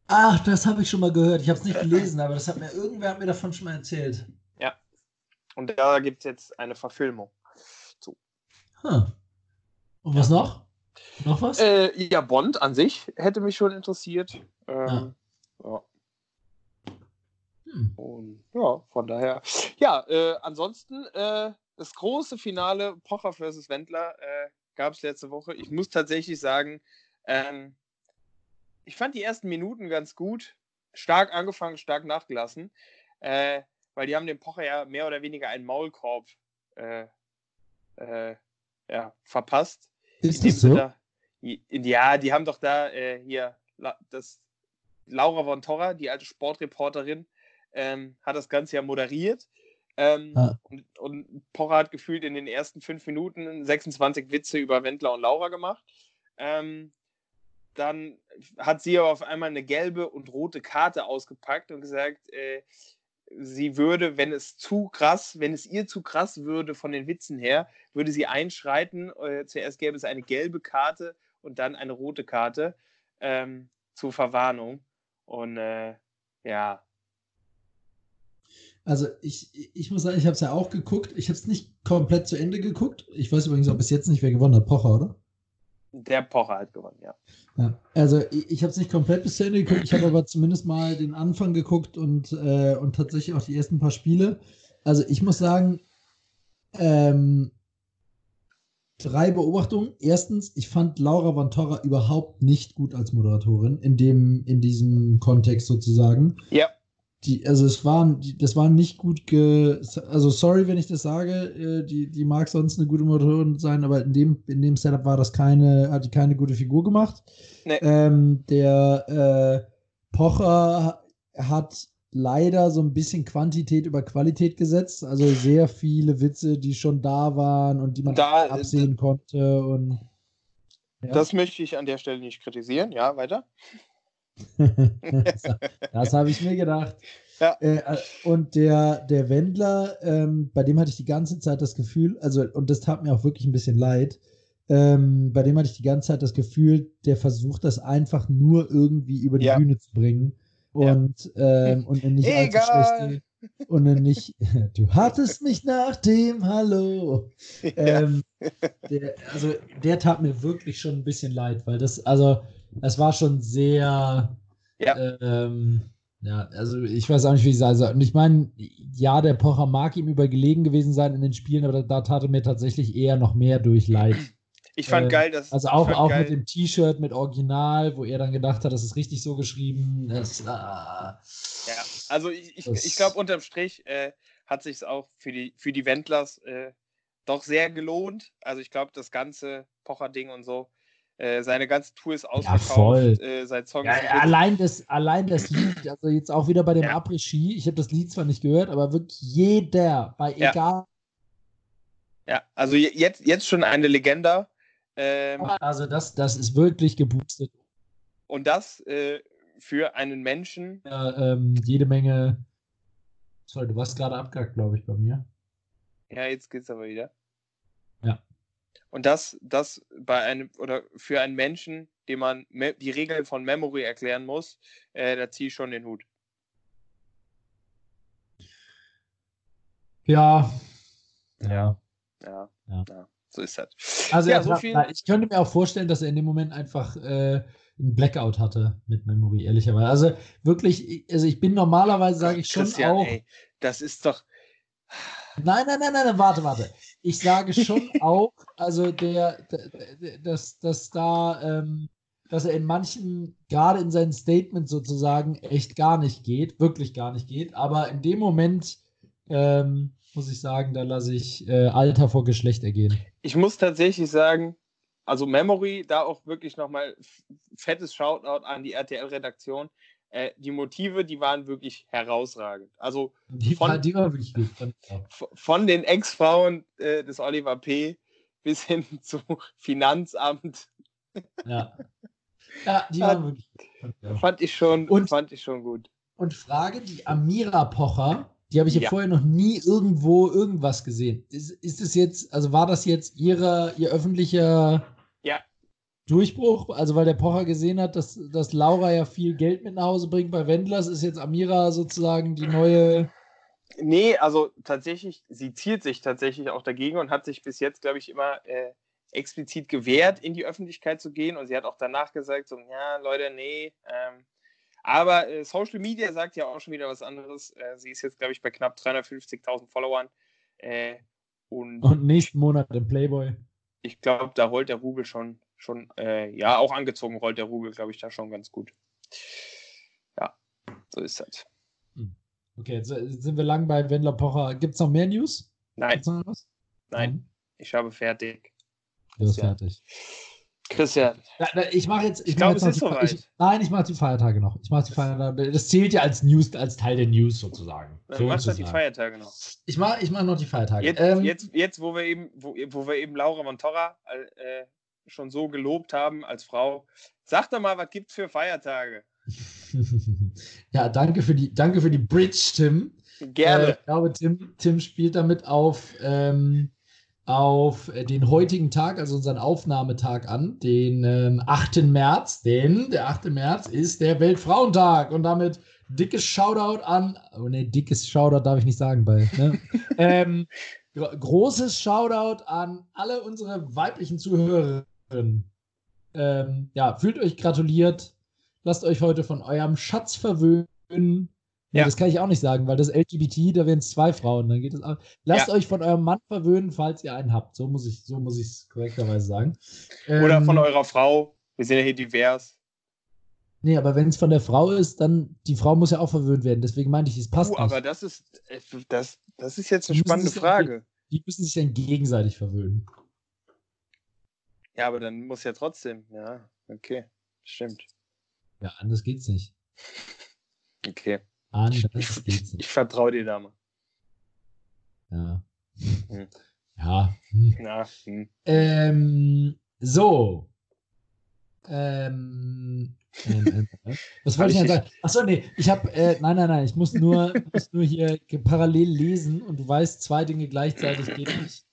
B: Ach, das habe ich schon mal gehört. Ich habe es nicht (laughs) gelesen, aber das hat mir irgendwer hat mir davon schon mal erzählt.
A: Ja. Und da gibt es jetzt eine Verfilmung zu.
B: Huh. Und was noch? Noch was?
A: Äh, ja, Bond an sich hätte mich schon interessiert. Ähm, ja. ja. Hm. Und ja, von daher. Ja, äh, ansonsten äh, das große Finale Pocher versus Wendler äh, gab es letzte Woche. Ich muss tatsächlich sagen, ähm, ich fand die ersten Minuten ganz gut. Stark angefangen, stark nachgelassen. Äh, weil die haben dem Pocher ja mehr oder weniger einen Maulkorb äh, äh, ja, verpasst.
B: Ist das so? Da,
A: ja, die haben doch da äh, hier das Laura von Torra, die alte Sportreporterin, ähm, hat das Ganze ja moderiert. Ähm, ah. und, und Pocher hat gefühlt in den ersten fünf Minuten 26 Witze über Wendler und Laura gemacht. Ähm, dann hat sie aber auf einmal eine gelbe und rote Karte ausgepackt und gesagt, äh, sie würde, wenn es zu krass, wenn es ihr zu krass würde von den Witzen her, würde sie einschreiten. Äh, zuerst gäbe es eine gelbe Karte und dann eine rote Karte ähm, zur Verwarnung. Und äh, ja,
B: also ich, ich muss sagen, ich habe es ja auch geguckt. Ich habe es nicht komplett zu Ende geguckt. Ich weiß übrigens auch bis jetzt nicht, wer gewonnen hat. Pocher, oder?
A: Der Pocher hat gewonnen, ja.
B: ja also ich, ich habe es nicht komplett bis zu Ende geguckt. Ich habe aber zumindest mal den Anfang geguckt und, äh, und tatsächlich auch die ersten paar Spiele. Also ich muss sagen, ähm, drei Beobachtungen. Erstens, ich fand Laura Van Torra überhaupt nicht gut als Moderatorin in dem, in diesem Kontext sozusagen.
A: Ja
B: die, also es waren, die, das war nicht gut ge, also sorry, wenn ich das sage, äh, die, die mag sonst eine gute Motorin sein, aber in dem, in dem Setup war das keine, hat die keine gute Figur gemacht. Nee. Ähm, der äh, Pocher hat leider so ein bisschen Quantität über Qualität gesetzt, also sehr viele Witze, die schon da waren und die man da, äh, absehen konnte und
A: ja. Das möchte ich an der Stelle nicht kritisieren. Ja, weiter.
B: Das, (laughs) das habe ich mir gedacht. Ja. Äh, und der, der Wendler, ähm, bei dem hatte ich die ganze Zeit das Gefühl, also, und das tat mir auch wirklich ein bisschen leid, ähm, bei dem hatte ich die ganze Zeit das Gefühl, der versucht das einfach nur irgendwie über die ja. Bühne zu bringen. Und, ja. ähm, und nicht allzu schlechte. Und nicht, (laughs) du hattest mich nach dem Hallo. Ja. Ähm, der, also der tat mir wirklich schon ein bisschen leid, weil das, also es war schon sehr. Ja. Ähm, ja, also ich weiß auch nicht, wie ich sagen soll. Und ich meine, ja, der Pocher mag ihm übergelegen gewesen sein in den Spielen, aber da, da tat er mir tatsächlich eher noch mehr durch Leid.
A: Ich fand
B: Äh,
A: geil, dass.
B: Also auch, auch
A: geil,
B: mit dem T-Shirt mit Original, wo er dann gedacht hat, das ist richtig so geschrieben. Das, ah,
A: Ja, also ich, ich, ich glaube, unterm Strich äh, hat sich auch für die, für die Wendlers äh, doch sehr gelohnt. Also ich glaube, das ganze Pocher-Ding und so, äh, seine ganze Tour ist ausverkauft.
B: voll.
A: Äh, sein Song
B: Ja,
A: Hit.
B: allein, das, allein das Lied, also jetzt auch wieder bei dem
A: Ja.
B: Après-Ski, ich habe das Lied zwar nicht gehört, aber wirklich jeder, bei
A: Ja.
B: egal,
A: Ja, also je- jetzt, jetzt schon eine Legende. Ähm,
B: also das, das ist wirklich geboostet.
A: und das äh, für einen Menschen,
B: Ja, ähm, jede Menge. Sorry, du warst gerade abgehakt, glaube ich, bei mir.
A: ja, jetzt geht's aber wieder. Und das, das bei einem oder für einen Menschen, dem man die Regeln von Memory erklären muss, äh, da ziehe ich schon den Hut.
B: Ja. Ja.
A: Ja,
B: Ja.
A: ja. so ist das.
B: Also
A: ja, so
B: hat-
A: viel.
B: na, ich könnte mir auch vorstellen, dass er in dem Moment einfach äh, einen Blackout hatte mit Memory, ehrlicherweise. Also wirklich, also ich bin normalerweise, sage ich schon
A: Christian,
B: auch.
A: ey, das ist doch.
B: Nein, nein, nein, nein, nein, warte, warte. Ich sage schon (laughs) auch, also der, dass, dass da, ähm, dass er in manchen, gerade in seinen Statements sozusagen, echt gar nicht geht, wirklich gar nicht geht. Aber in dem Moment ähm, muss ich sagen, da lasse ich äh, Alter vor Geschlecht ergehen.
A: Ich muss tatsächlich sagen, also Memory, da auch wirklich nochmal fettes Shoutout an die RTL-Redaktion. Äh, die Motive, die waren wirklich herausragend. Also
B: Die,
A: Von-
B: war, die war wirklich gut.
A: von den Ex-Frauen äh, des Oliver P. bis hin (laughs) zu Finanzamt
B: Ja. Ja, die
A: Ja.
B: war wirklich gut. fand ich auch.
A: fand ich schon,
B: Und-
A: fand ich schon gut.
B: Und Frage, die Amira Pocher, die habe ich ja,
A: Ja.
B: vorher noch nie irgendwo irgendwas gesehen. Ist, ist es jetzt, also war das jetzt ihre, ihr öffentlicher. Durchbruch? Also weil der Pocher gesehen hat, dass, dass Laura ja viel Geld mit nach Hause bringt bei Wendlers, ist jetzt Amira sozusagen die neue.
A: Nee, also tatsächlich, sie zielt sich tatsächlich auch dagegen und hat sich bis jetzt, glaube ich, immer äh, explizit gewehrt, in die Öffentlichkeit zu gehen. Und sie hat auch danach gesagt, so, ja, Leute, nee. Ähm, aber äh, Social Media sagt ja auch schon wieder was anderes. Äh, sie ist jetzt, glaube ich, bei knapp 350.000 Followern. Äh, und
B: Und nächsten Monat im Playboy.
A: ich glaube, da rollt der Rubel schon, schon äh, ja, auch angezogen rollt der Rubel, glaube ich, da schon ganz gut. Ja, so ist das.
B: Okay, jetzt äh, sind wir lang bei Wendler Pocher. Gibt es noch mehr News?
A: Nein,
B: was?
A: nein, ich habe fertig.
B: Du bist fertig.
A: Christian,
B: ich mache jetzt. Ich,
A: Ich
B: mach
A: glaub,
B: jetzt
A: es ist soweit.
B: Ich, nein, ich mache die Feiertage noch. Ich mache die Feiertage. Das zählt ja als News, als Teil der News sozusagen.
A: dann machst du die. Feiertage noch.
B: Ich mache ich mach noch die Feiertage.
A: Jetzt,
B: Ähm,
A: jetzt, jetzt wo, wir eben, wo, wo wir eben Laura Montorra äh, schon so gelobt haben als Frau, sag doch mal, was gibt's für Feiertage? (laughs)
B: ja, danke für die, danke für die Bridge, Tim. Äh,
A: Gerne.
B: ich glaube, Tim, Tim spielt damit auf, ähm, auf äh, den heutigen Tag, also unseren Aufnahmetag an, den ähm, 8. März. Denn der 8. März ist der Weltfrauentag und damit dickes Shoutout an, oh ne, dickes Shoutout darf ich nicht sagen bei, ne? (laughs) ähm, gro- großes Shoutout an alle unsere weiblichen Zuhörerinnen. Ähm, ja, fühlt euch gratuliert. Lasst euch heute von eurem Schatz verwöhnen. Ja.
A: Ja.
B: Das kann ich auch nicht sagen, weil das LGBT, da wären es zwei Frauen. Dann geht es auch. Lasst euch von eurem Mann verwöhnen, falls ihr einen habt. So muss ich so muss ich es korrekterweise sagen.
A: Oder
B: Ähm,
A: von eurer Frau. Wir sind ja hier divers.
B: Nee, aber wenn es von der Frau ist, dann die Frau muss ja auch verwöhnt werden. Deswegen meinte ich, es passt
A: Uh,
B: nicht.
A: aber das ist, äh, das, das ist jetzt eine
B: Die
A: spannende Frage.
B: die müssen sich dann gegenseitig verwöhnen.
A: Ja, aber dann muss ja trotzdem. Ja, okay. Stimmt.
B: Ja, anders geht's nicht.
A: Okay.
B: Anders
A: Ich,
B: geht's
A: ich,
B: nicht.
A: ich vertraue dir da mal.
B: Ja.
A: Hm.
B: Ja. Hm.
A: Na, hm.
B: Ähm, so. Ähm, ähm, ähm, äh, was wollte ich denn sagen? Achso, nee, ich habe, äh, nein, nein, nein, ich muss nur, muss nur hier parallel lesen und du weißt, zwei Dinge gleichzeitig geht nicht.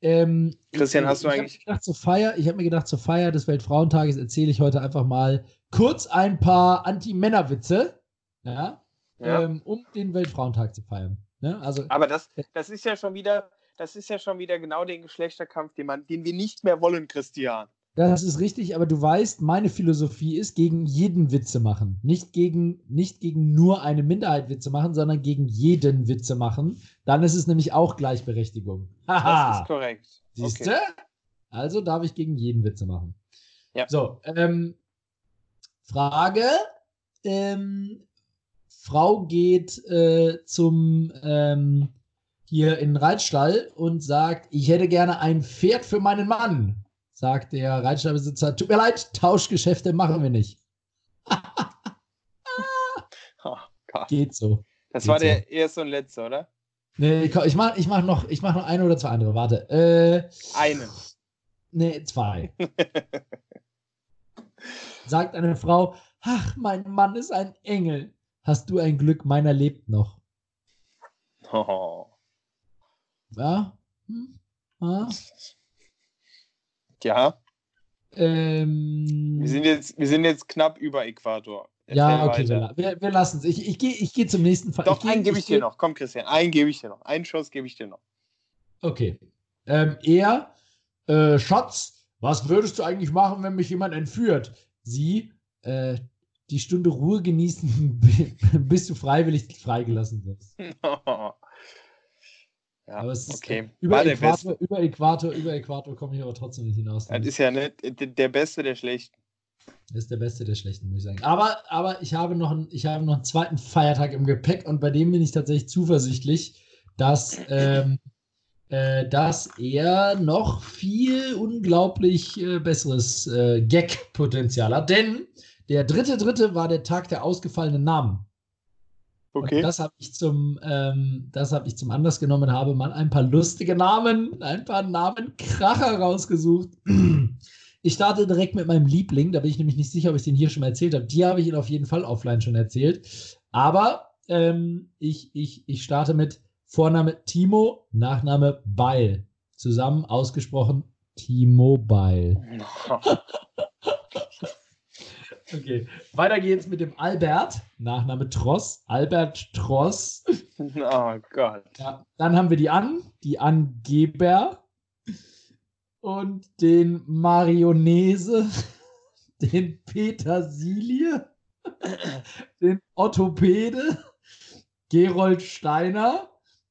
B: Ähm,
A: Christian,
B: ich,
A: hast du
B: ich hab
A: eigentlich-
B: gedacht, zur Feier, ich habe mir gedacht, zur Feier des Weltfrauentages erzähle ich heute einfach mal kurz ein paar Anti-Männer-Witze, ja,
A: Ja.
B: ähm, um den Weltfrauentag zu feiern. Ne? Also,
A: Aber das, das ist ja schon wieder, das ist ja schon wieder genau den Geschlechterkampf, den, man, den wir nicht mehr wollen, Christian.
B: Das ist richtig, aber du weißt, meine Philosophie ist, gegen jeden Witze machen. Nicht gegen, nicht gegen nur eine Minderheit Witze machen, sondern gegen jeden Witze machen. Dann ist es nämlich auch Gleichberechtigung.
A: Das
B: Haha.
A: ist korrekt.
B: Siehst
A: Okay.
B: du? Also darf ich gegen jeden Witze machen.
A: Ja.
B: So, ähm, Frage. Ähm, Frau geht äh, zum ähm, hier in den Reitstall und sagt, ich hätte gerne ein Pferd für meinen Mann. Sagt der Reitstallbesitzer, tut mir leid, Tauschgeschäfte machen wir nicht. (laughs)
A: Oh Gott.
B: Geht so.
A: Das
B: Geht
A: war
B: so.
A: der erste und letzte, oder?
B: Nee, ich, ich mache ich mach noch, ich mach noch eine oder zwei andere. Warte. Äh,
A: Einen.
B: nee, zwei. (laughs) Sagt eine Frau, ach, mein Mann ist ein Engel. Hast du ein Glück, meiner lebt noch.
A: Oh.
B: Ja? Hm? Ja?
A: Ja,
B: Ähm,
A: wir sind, jetzt, wir sind jetzt knapp über Äquator.
B: ja, okay,
A: weiter.
B: wir, wir, lassen es. Ich, ich gehe ich geh zum nächsten Fall.
A: Doch,
B: geh-
A: einen gebe ich, dir
B: geh-
A: noch. Komm, Christian, einen gebe ich dir noch. Einen Schuss gebe ich dir noch.
B: Okay. Ähm, er, äh, Schatz, was würdest du eigentlich machen, wenn mich jemand entführt? Sie, äh, die Stunde Ruhe genießen, (laughs) bis du freiwillig freigelassen wirst. (laughs)
A: ja,
B: Aber es ist,
A: okay.
B: äh, über,
A: War
B: Äquator, über Äquator, über Äquator komme ich aber trotzdem nicht hinaus.
A: Das ist ja nicht der Beste der Schlechten.
B: Das ist der beste der schlechten, muss ich sagen. Aber, aber ich, habe noch einen, ich habe noch einen zweiten Feiertag im Gepäck und bei dem bin ich tatsächlich zuversichtlich, dass, ähm, äh, dass er noch viel unglaublich äh, besseres äh, Gag-Potenzial hat. Denn der dritte Dritte war der Tag der ausgefallenen Namen. Und das habe ich zum, ähm, das habe ich zum Anlass genommen, habe mal ein paar lustige Namen, ein paar Namenkracher rausgesucht. Ich starte direkt mit meinem Liebling, da bin ich nämlich nicht sicher, ob ich den hier schon mal erzählt habe. Die habe ich Ihnen auf jeden Fall offline schon erzählt. Aber ähm, ich, ich, ich starte mit Vorname Timo, Nachname Beil. Zusammen ausgesprochen Timo Beil. (laughs) Okay, weiter geht's mit dem Albert, Nachname Tross, Albert Tross. (laughs)
A: oh Gott.
B: Ja, dann haben wir die An, die Angeber und den Marionese, (laughs) den Petersilie, (laughs) den Orthopäde, Gerold Steiner,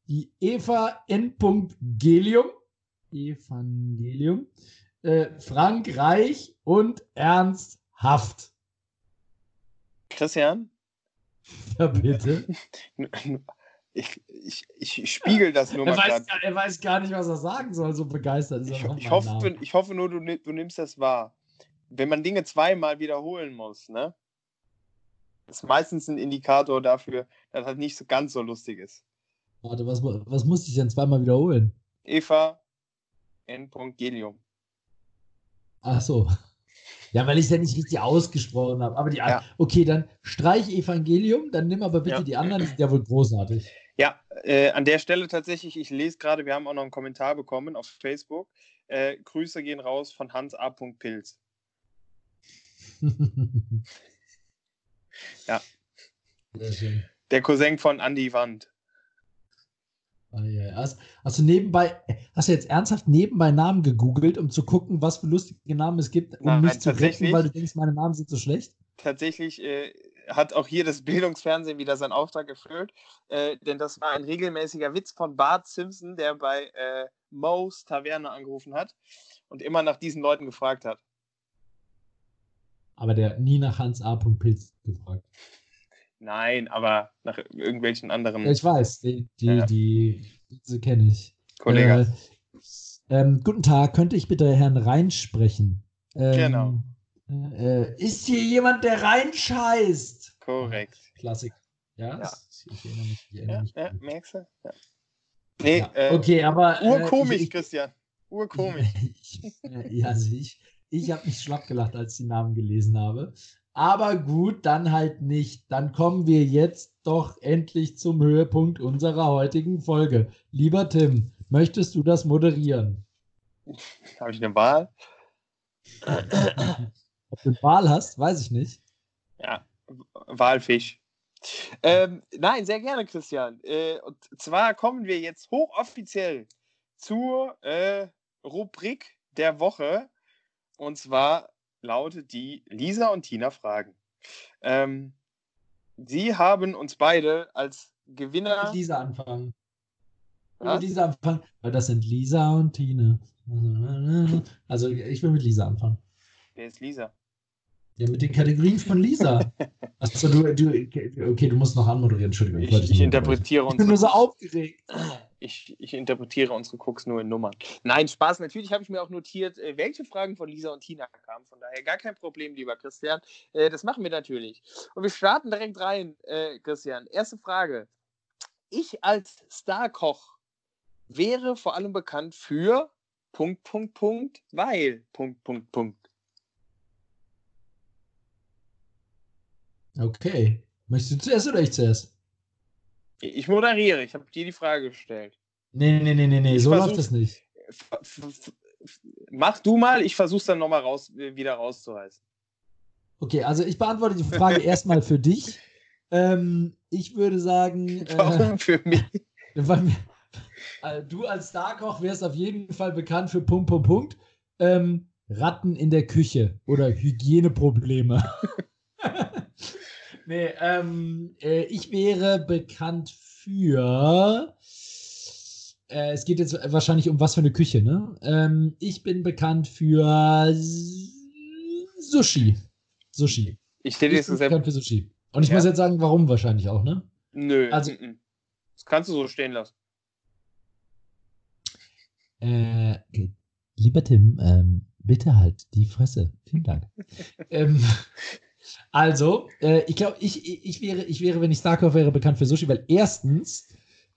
B: die Eva N. Gelium, Evangelium, äh, Frank Reich und Ernst Haft.
A: Christian,
B: Ja, bitte. (laughs)
A: ich, ich, ich spiegel das nur mal
B: Er weiß,
A: gerade.
B: gar- er weiß gar nicht, was er sagen soll, so begeistert ist er
A: Ich, ich, hoffe,
B: Namen.
A: ich hoffe nur, du, du nimmst das wahr. Wenn man Dinge zweimal wiederholen muss, ne? Das ist meistens ein Indikator dafür, dass das nicht so ganz so lustig ist.
B: Warte, was, was musste ich denn zweimal wiederholen?
A: Eva N. Gelium.
B: Ach so. Ja, weil ich es ja nicht richtig ausgesprochen habe. Aber die
A: Ja.
B: Okay, dann streich Evangelium, dann nimm aber bitte
A: Ja.
B: die anderen, die sind ja wohl großartig.
A: Ja, äh, an der Stelle tatsächlich, ich lese gerade, wir haben auch noch einen Kommentar bekommen auf Facebook. Äh, Grüße gehen raus von Hans A. Pilz. (laughs) Ja.
B: Sehr schön.
A: Der Cousin von Andy Wand.
B: Hast, hast du nebenbei, hast du jetzt ernsthaft nebenbei Namen gegoogelt, um zu gucken, was für lustige Namen es gibt, um
A: Nein,
B: mich zu retten, weil du denkst, meine Namen sind so schlecht?
A: Tatsächlich äh, hat auch hier das Bildungsfernsehen wieder seinen Auftrag erfüllt, äh, denn das war ein regelmäßiger Witz von Bart Simpson, der bei äh, Moe's Taverne angerufen hat und immer nach diesen Leuten gefragt hat.
B: Aber der nie nach Hans A. Pilz gefragt.
A: Nein, aber nach irgendwelchen anderen
B: Ja, ich weiß, die, die,
A: Ja.
B: die, diese kenne ich.
A: Kollegen.
B: Äh, ähm, guten Tag, könnte ich bitte Herrn Rhein sprechen? Ähm,
A: Genau.
B: Äh, ist hier jemand, der reinscheißt?
A: Korrekt.
B: Klassik. Ja,
A: Ja.
B: Ich erinnere mich. Ich erinnere mich
A: ja, merkst du? Ja. Nee, äh,
B: okay, aber. äh,
A: urkomisch,
B: ich-
A: Christian. (laughs) Urkomisch.
B: Ich, äh, ja, also ich, ich habe mich schlapp gelacht, als ich die Namen gelesen habe. Aber gut, dann halt nicht. Dann kommen wir jetzt doch endlich zum Höhepunkt unserer heutigen Folge. Lieber Tim, möchtest du das moderieren?
A: Habe ich eine Wahl? (clears throat)
B: Ob du eine Wahl hast, weiß ich nicht.
A: Ja, Walfisch. Ähm, nein, sehr gerne, Christian. Äh, und zwar kommen wir jetzt hochoffiziell zur äh, Rubrik der Woche. Und zwar lautet die Lisa und Tina Fragen. Ähm, sie haben uns beide als Gewinner.
B: Mit Lisa anfangen. Mit Lisa anfangen, weil das sind Lisa und Tina. Also ich will mit Lisa anfangen.
A: Wer ist Lisa?
B: Ja, mit den Kategorien von Lisa. (laughs) Achso, du, du, okay, du musst noch anmoderieren, Entschuldigung.
A: Ich, ich, ich interpretiere
B: uns. Ich bin nur so aufgeregt.
A: Ich, ich, interpretiere unsere Cooks nur in Nummern. Nein, Spaß. Natürlich habe ich mir auch notiert, äh, welche Fragen von Lisa und Tina kamen. Von daher gar kein Problem, lieber Christian. Äh, das machen wir natürlich. Und wir starten direkt rein, äh, Christian. Erste Frage. Ich als Starkoch wäre vor allem bekannt für Punkt, Punkt, Punkt, weil Punkt, Punkt, Punkt.
B: Okay. Möchtest du zuerst oder ich zuerst?
A: Ich moderiere, ich habe dir die Frage gestellt.
B: Nee, nee, nee, nee, nee, so versuch, läuft das nicht.
A: Mach du mal, ich versuche es dann nochmal raus, wieder rauszureißen.
B: Okay, also ich beantworte die Frage (laughs) erstmal für dich. Ähm, ich würde sagen.
A: Äh, Warum für mich? (laughs)
B: Weil, äh, du als Starkoch wärst auf jeden Fall bekannt für Punkt, Punkt, Punkt. Ähm, Ratten in der Küche oder Hygieneprobleme. (laughs) Nee, ähm, äh, ich wäre bekannt für. Äh, es geht jetzt wahrscheinlich um was für eine Küche, ne? Ähm, ich bin bekannt für Sushi. Sushi.
A: Ich stehe jetzt
B: bin bekannt für Sushi. Und ich ja. muss jetzt sagen, warum wahrscheinlich auch, ne?
A: Nö. Also, n -n. das kannst du so stehen lassen.
B: Äh, lieber Tim, ähm, bitte halt die Fresse. Vielen Dank. (laughs) ähm, also, äh, ich glaube, ich, ich, wäre, ich wäre, wenn ich Starkov wäre, bekannt für Sushi, weil erstens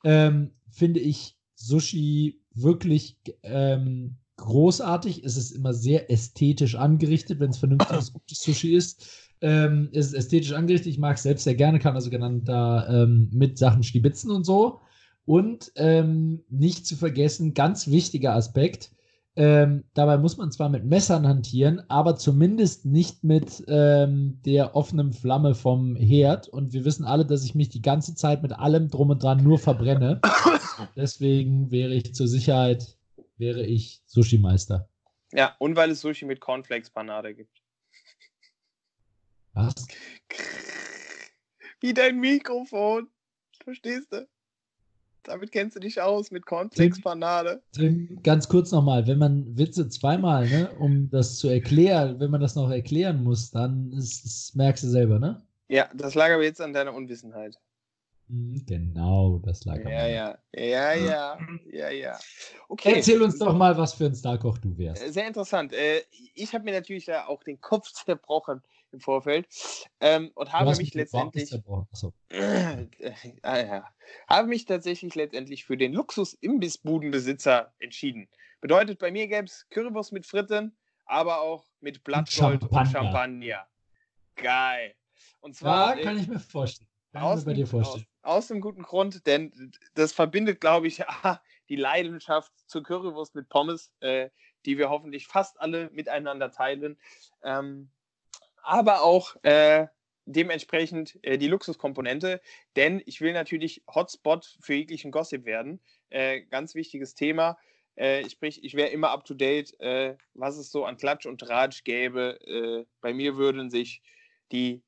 B: ähm, finde ich Sushi wirklich ähm, großartig. Es ist immer sehr ästhetisch angerichtet, wenn es vernünftiges, (clears throat) gutes Sushi ist. Ähm, es ist ästhetisch angerichtet. Ich mag es selbst sehr gerne, kann also genannt da ähm, mit Sachen stibitzen und so. Und ähm, nicht zu vergessen, ganz wichtiger Aspekt, ähm, dabei muss man zwar mit Messern hantieren, aber zumindest nicht mit ähm, der offenen Flamme vom Herd. Und wir wissen alle, dass ich mich die ganze Zeit mit allem drum und dran nur verbrenne. (coughs) Deswegen wäre ich zur Sicherheit, wäre ich Sushi-Meister.
A: Ja, und weil es Sushi mit Cornflakes-Panade gibt.
B: Was?
A: Wie dein Mikrofon. Verstehst du? Damit kennst du dich aus mit Cornflakes-Panade.
B: Ganz kurz nochmal, wenn man Witze zweimal, ne, um das zu erklären, wenn man das noch erklären muss, dann ist, ist, merkst du selber, ne?
A: Ja, das lag aber jetzt an deiner Unwissenheit.
B: Hm, genau, das lag
A: ja, ja, ja, ja, ja, ja.
B: Okay. Erzähl uns doch mal, was für ein Starkoch du wärst.
A: Sehr interessant. Äh, ich habe mir natürlich da auch den Kopf zerbrochen, im Vorfeld ähm, und habe mich letztendlich so. (clears throat) äh, äh, habe mich tatsächlich letztendlich für den Luxus-Imbissbudenbesitzer entschieden. Bedeutet, bei mir gäbe es Currywurst mit Fritten, aber auch mit Blattgold und Champagner. Und Champagner. Geil. Und zwar.
B: Ja, kann ich mir vorstellen. Kann aus, mir bei dir vorstellen.
A: Aus, aus einem guten Grund, denn das verbindet, glaube ich, (laughs) die Leidenschaft zur Currywurst mit Pommes, äh, die wir hoffentlich fast alle miteinander teilen. Ähm, aber auch äh, dementsprechend äh, die Luxuskomponente, denn ich will natürlich Hotspot für jeglichen Gossip werden. Äh, ganz wichtiges Thema. Äh, sprich, ich wäre immer up to date, äh, was es so an Klatsch und Tratsch gäbe. Äh, bei mir würden sich die,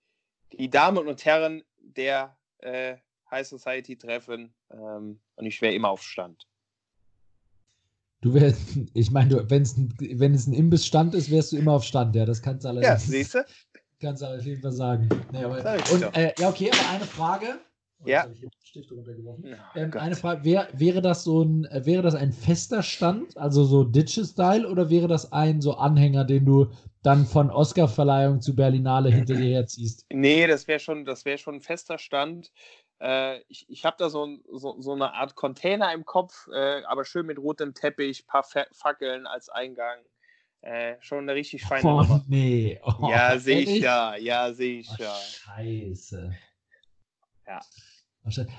A: die Damen und Herren der High Society treffen ähm, und ich wäre immer auf Stand.
B: Du wärst, (laughs) ich meine, wenn es ein Imbissstand ist, wärst du immer auf Stand, ja, das kannst du allerdings.
A: Ja, siehst du? (laughs)
B: Kannst du auf jeden Fall sagen. Nee, aber, und, äh, ja, okay, aber eine Frage.
A: Oh, ja.
B: ähm, eine Frage, wär, wäre das so ein, äh, wäre das ein fester Stand, also so Ditches-Style, oder wäre das ein so Anhänger, den du dann von Oscar-Verleihung zu Berlinale hinter dir (clears throat) herziehst?
A: Nee, das wäre schon, das schon ein fester Stand. Äh, ich ich habe da so, so, so, eine Art Container im Kopf, äh, aber schön mit rotem Teppich, paar Fackeln als Eingang. Äh, schon eine richtig feine
B: oh, Nummer. Nee. (laughs)
A: Oh, ja, sehe ich ja. Ja, sehe ich oh.
B: Scheiße.
A: Ja.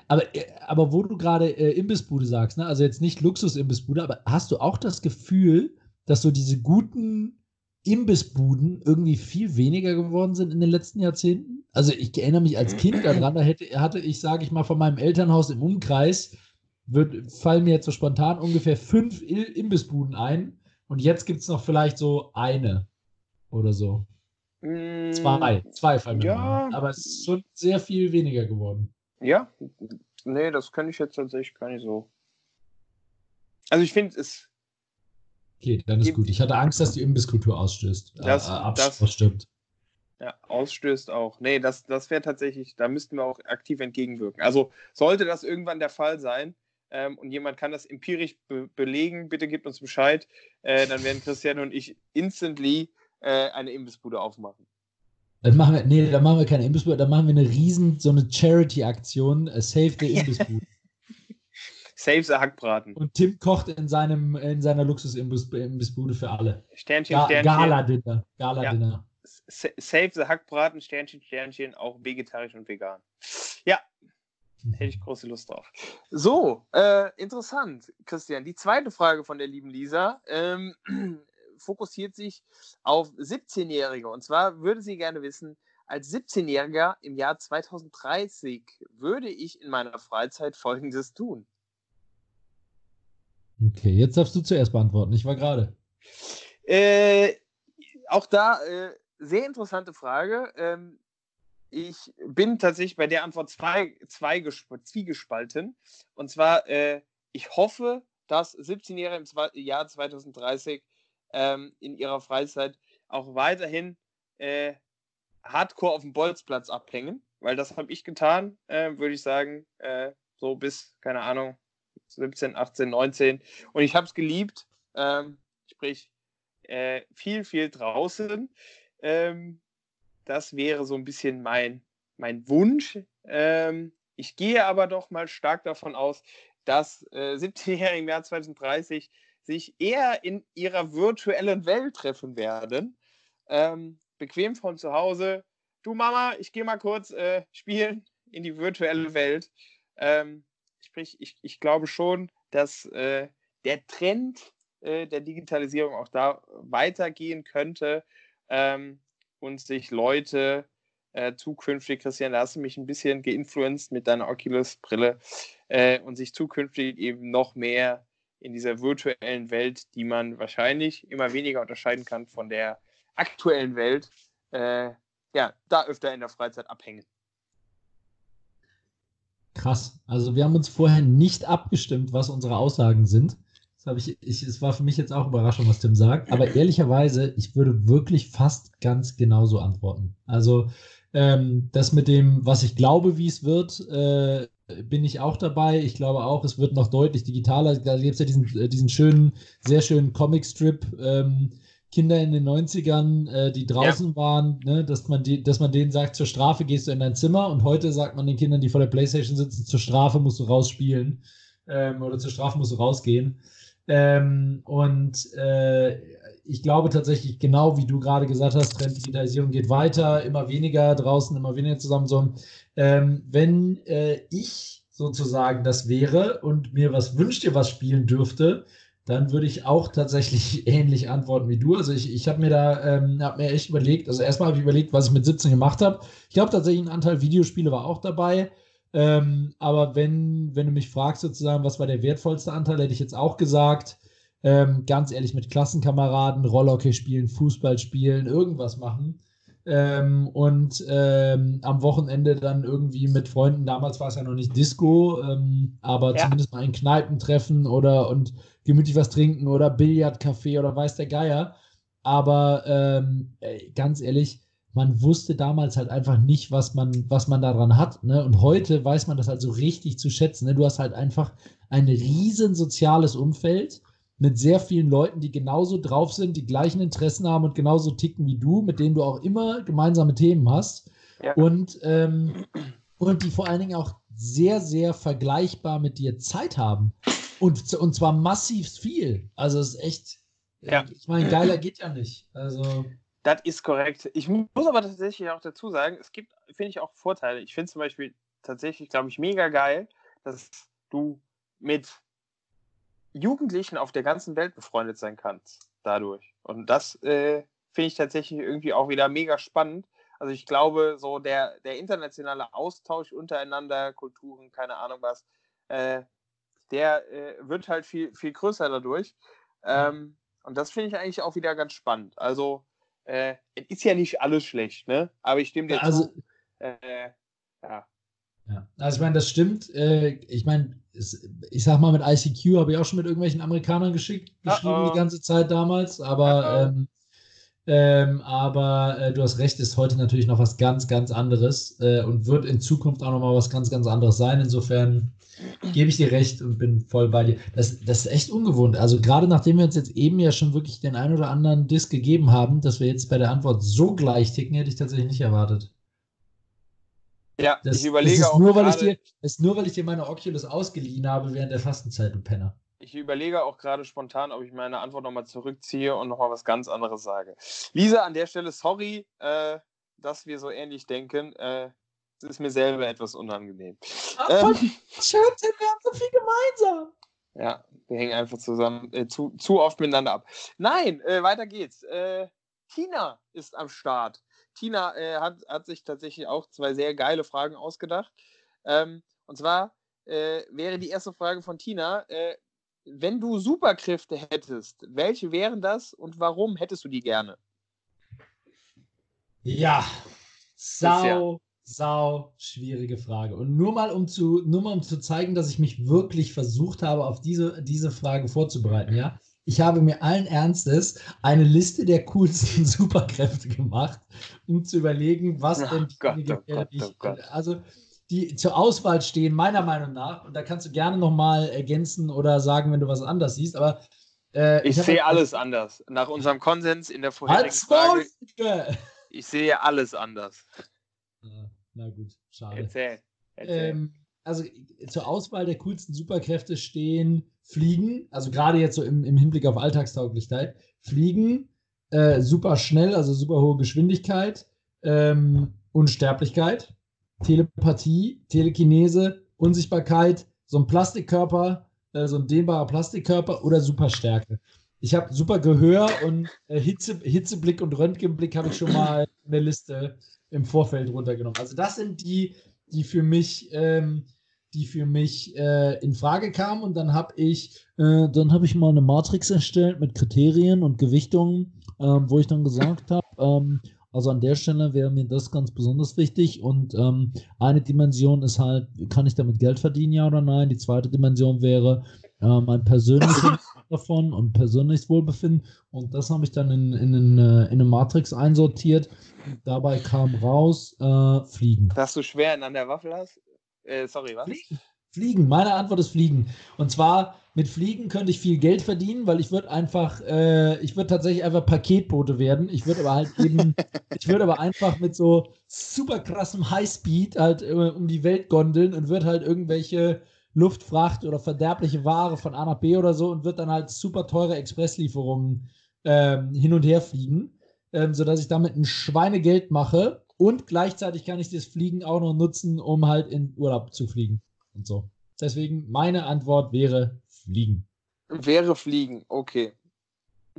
B: Aber, äh, aber wo du gerade äh, Imbissbude sagst, ne? also jetzt nicht Luxus-Imbissbude, aber hast du auch das Gefühl, dass so diese guten Imbissbuden irgendwie viel weniger geworden sind in den letzten Jahrzehnten? Also ich erinnere mich als Kind daran, da hätte, hatte ich, sage ich mal, von meinem Elternhaus im Umkreis, wird, fallen mir jetzt so spontan ungefähr fünf Imbissbuden ein. Und jetzt gibt es noch vielleicht so eine oder so. Mm, zwei, zwei fallen mir ja. ein. Aber es ist schon sehr viel weniger geworden.
A: Ja, nee, das kann ich jetzt tatsächlich gar nicht so. Also ich finde es
B: Okay, dann ist gut. Ich hatte Angst, dass die Imbisskultur ausstößt.
A: Das,
B: äh,
A: das
B: ausstimmt.
A: Ja, ausstößt auch. Nee, das, das wäre tatsächlich, da müssten wir auch aktiv entgegenwirken. Also sollte das irgendwann der Fall sein ähm, und jemand kann das empirisch be belegen, bitte gebt uns Bescheid. Äh, dann werden Christian und ich instantly äh, eine Imbissbude aufmachen.
B: Dann machen wir, nee, dann machen wir keine Imbissbude, dann machen wir eine riesen, so eine Charity-Aktion, uh, Save the (laughs) Imbissbude.
A: Save the Hackbraten.
B: Und Tim kocht in, seinem, in seiner Luxus-Imbissbude für alle.
A: Sternchen,
B: Ga
A: Sternchen.
B: Gala-Dinner. Gala-Dinner. Ja.
A: Save the Hackbraten, Sternchen, Sternchen, auch vegetarisch und vegan. Ja, hätte ich große Lust drauf. So, äh, interessant, Christian. Die zweite Frage von der lieben Lisa ähm, (clears throat) fokussiert sich auf 17-Jährige. Und zwar würde sie gerne wissen, als 17-Jähriger im Jahr 2030 würde ich in meiner Freizeit Folgendes tun.
B: Okay, jetzt darfst du zuerst beantworten. Ich war gerade.
A: Äh, auch da äh, sehr interessante Frage. Ähm, ich bin tatsächlich bei der Antwort zwei, zwei zwiegespalten. Und zwar, äh, ich hoffe, dass 17-Jährige im Jahr 2030 ähm, in ihrer Freizeit auch weiterhin äh, hardcore auf dem Bolzplatz abhängen, weil das habe ich getan, äh, würde ich sagen, äh, so bis, keine Ahnung, 17, 18, 19. Und ich habe es geliebt, ähm, sprich, äh, viel, viel draußen. Ähm, das wäre so ein bisschen mein, mein Wunsch. Ähm, ich gehe aber doch mal stark davon aus, dass äh, 17-Jährige im Jahr 2030 sich eher in ihrer virtuellen Welt treffen werden. Ähm, bequem von zu Hause. Du Mama, ich gehe mal kurz äh, spielen in die virtuelle Welt. Ähm, sprich, ich, ich glaube schon, dass äh, der Trend äh, der Digitalisierung auch da weitergehen könnte ähm, und sich Leute äh, zukünftig, Christian, da hast du mich ein bisschen geinfluenced mit deiner Oculus-Brille äh, und sich zukünftig eben noch mehr in dieser virtuellen Welt, die man wahrscheinlich immer weniger unterscheiden kann von der aktuellen Welt, äh, ja, da öfter in der Freizeit abhängen.
B: Krass. Also wir haben uns vorher nicht abgestimmt, was unsere Aussagen sind. Das ich, ich, es war für mich jetzt auch Überraschung, was Tim sagt. Aber ehrlicherweise, ich würde wirklich fast ganz genauso antworten. Also ähm, das mit dem, was ich glaube, wie es wird, äh, bin ich auch dabei. Ich glaube auch, es wird noch deutlich digitaler. Da gibt es ja diesen, äh, diesen schönen, sehr schönen Comic-Strip. Ähm, Kinder in den 90ern, äh, die draußen ja. waren, ne, dass, man die, dass man denen sagt, zur Strafe gehst du in dein Zimmer und heute sagt man den Kindern, die vor der Playstation sitzen, zur Strafe musst du rausspielen ähm, oder zur Strafe musst du rausgehen. Ähm, und äh, ich glaube tatsächlich, genau wie du gerade gesagt hast, Trend Digitalisierung geht weiter, immer weniger draußen, immer weniger zusammen. So, ähm, wenn äh, ich sozusagen das wäre und mir was wünscht ihr was spielen dürfte, dann würde ich auch tatsächlich (laughs) ähnlich antworten wie du. Also ich, ich habe mir da ähm, hab mir echt überlegt, also erstmal habe ich überlegt, was ich mit 17 gemacht habe. Ich glaube tatsächlich ein Anteil Videospiele war auch dabei. Ähm, aber wenn, wenn du mich fragst, sozusagen, was war der wertvollste Anteil, hätte ich jetzt auch gesagt, ähm, ganz ehrlich, mit Klassenkameraden, Rollhockey spielen, Fußball spielen, irgendwas machen. Ähm, und ähm, am Wochenende dann irgendwie mit Freunden, damals war es ja noch nicht Disco, ähm, aber ja. zumindest mal in Kneipen treffen oder und gemütlich was trinken oder Billardcafé oder weiß der Geier. Aber ähm, ganz ehrlich, man wusste damals halt einfach nicht, was man, was man daran hat. Ne? Und heute weiß man das halt so richtig zu schätzen. Ne? Du hast halt einfach ein riesen soziales Umfeld mit sehr vielen Leuten, die genauso drauf sind, die gleichen Interessen haben und genauso ticken wie du, mit denen du auch immer gemeinsame Themen hast. Ja. Und, ähm, und die vor allen Dingen auch sehr, sehr vergleichbar mit dir Zeit haben. Und, und zwar massiv viel. Also es ist echt, ja. ich meine, geiler geht ja nicht. Also.
A: Das ist korrekt. Ich muss aber tatsächlich auch dazu sagen, es gibt, finde ich, auch Vorteile. Ich finde zum Beispiel tatsächlich, glaube ich, mega geil, dass du mit Jugendlichen auf der ganzen Welt befreundet sein kannst dadurch. Und das äh, finde ich tatsächlich irgendwie auch wieder mega spannend. Also ich glaube, so der, der internationale Austausch untereinander, Kulturen, keine Ahnung was, äh, der äh, wird halt viel, viel größer dadurch. Ähm, und das finde ich eigentlich auch wieder ganz spannend. Also äh, es ist ja nicht alles schlecht, ne? Aber ich stimme dir
B: also,
A: zu. Äh, ja.
B: Ja, also ich meine, das stimmt. Äh, ich meine, ich sag mal, mit ICQ habe ich auch schon mit irgendwelchen Amerikanern geschickt, geschrieben uh -oh. die ganze Zeit damals, aber, uh -oh. ähm, ähm, aber äh, du hast recht, ist heute natürlich noch was ganz, ganz anderes äh, und wird in Zukunft auch noch mal was ganz, ganz anderes sein. Insofern gebe ich dir recht und bin voll bei dir. Das, das ist echt ungewohnt. Also gerade nachdem wir uns jetzt eben ja schon wirklich den ein oder anderen Disk gegeben haben, dass wir jetzt bei der Antwort so gleich ticken, hätte ich tatsächlich nicht erwartet.
A: Ja, das, ich überlege
B: das ist
A: auch
B: nur, weil ich dir, ist nur, weil ich dir meine Oculus ausgeliehen habe während der Fastenzeit, du Penner.
A: Ich überlege auch gerade spontan, ob ich meine Antwort nochmal zurückziehe und nochmal was ganz anderes sage. Lisa, an der Stelle sorry, äh, dass wir so ähnlich denken. Äh, es ist mir selber etwas unangenehm.
B: Ach, ähm, schön, wir haben so viel gemeinsam.
A: Ja, wir hängen einfach zusammen, äh, zu, zu oft miteinander ab. Nein, äh, weiter geht's. Äh, Tina ist am Start. Tina äh, hat, hat sich tatsächlich auch zwei sehr geile Fragen ausgedacht. Ähm, und zwar äh, wäre die erste Frage von Tina, äh, wenn du Superkräfte hättest, welche wären das und warum hättest du die gerne?
B: Ja, sau, sau schwierige Frage. Und nur mal, um zu, nur mal um zu zeigen, dass ich mich wirklich versucht habe, auf diese, diese Frage vorzubereiten, ja. Ich habe mir allen Ernstes eine Liste der coolsten (laughs) Superkräfte gemacht, um zu überlegen, was oh denn
A: Gott, oh Gott, oh Gott.
B: also die zur Auswahl stehen, meiner Meinung nach, und da kannst du gerne nochmal ergänzen oder sagen, wenn du was anders siehst, aber
A: äh, ich, ich sehe alles anders. Nach unserem Konsens in der vorherigen Frage, ich sehe alles anders.
B: Na gut, schade.
A: Erzähl. Erzähl.
B: Ähm, also zur Auswahl der coolsten Superkräfte stehen Fliegen, also gerade jetzt so im, im Hinblick auf Alltagstauglichkeit, Fliegen, äh, super schnell, also super hohe Geschwindigkeit, ähm, Unsterblichkeit, Telepathie, Telekinese, Unsichtbarkeit, so ein Plastikkörper, äh, so ein dehnbarer Plastikkörper oder Superstärke. Ich habe super Gehör und äh, Hitze, Hitzeblick und Röntgenblick habe ich schon mal in der Liste im Vorfeld runtergenommen. Also das sind die, die für mich, ähm, die für mich äh, in Frage kamen. Und dann habe ich, äh, dann habe ich mal eine Matrix erstellt mit Kriterien und Gewichtungen, ähm, wo ich dann gesagt habe, ähm, also an der Stelle wäre mir das ganz besonders wichtig. Und ähm, eine Dimension ist halt, kann ich damit Geld verdienen, ja oder nein? Die zweite Dimension wäre äh, mein persönliches (laughs) davon und persönliches Wohlbefinden. Und das habe ich dann in, in, in, äh, in eine Matrix einsortiert. Dabei kam raus, äh, Fliegen.
A: Dass du schwer an der Waffel hast? Äh, sorry, was?
B: Fliegen. Fliegen. Meine Antwort ist Fliegen. Und zwar mit Fliegen könnte ich viel Geld verdienen, weil ich würde einfach, äh, ich würde tatsächlich einfach Paketbote werden. Ich würde aber halt eben, (laughs) ich würde aber einfach mit so super krassem Highspeed halt äh, um die Welt gondeln und würde halt irgendwelche Luftfracht oder verderbliche Ware von A nach B oder so und wird dann halt super teure Expresslieferungen ähm, hin und her fliegen, ähm, sodass ich damit ein Schweinegeld mache und gleichzeitig kann ich das Fliegen auch noch nutzen, um halt in Urlaub zu fliegen und so. Deswegen meine Antwort wäre Fliegen.
A: Wäre Fliegen, okay.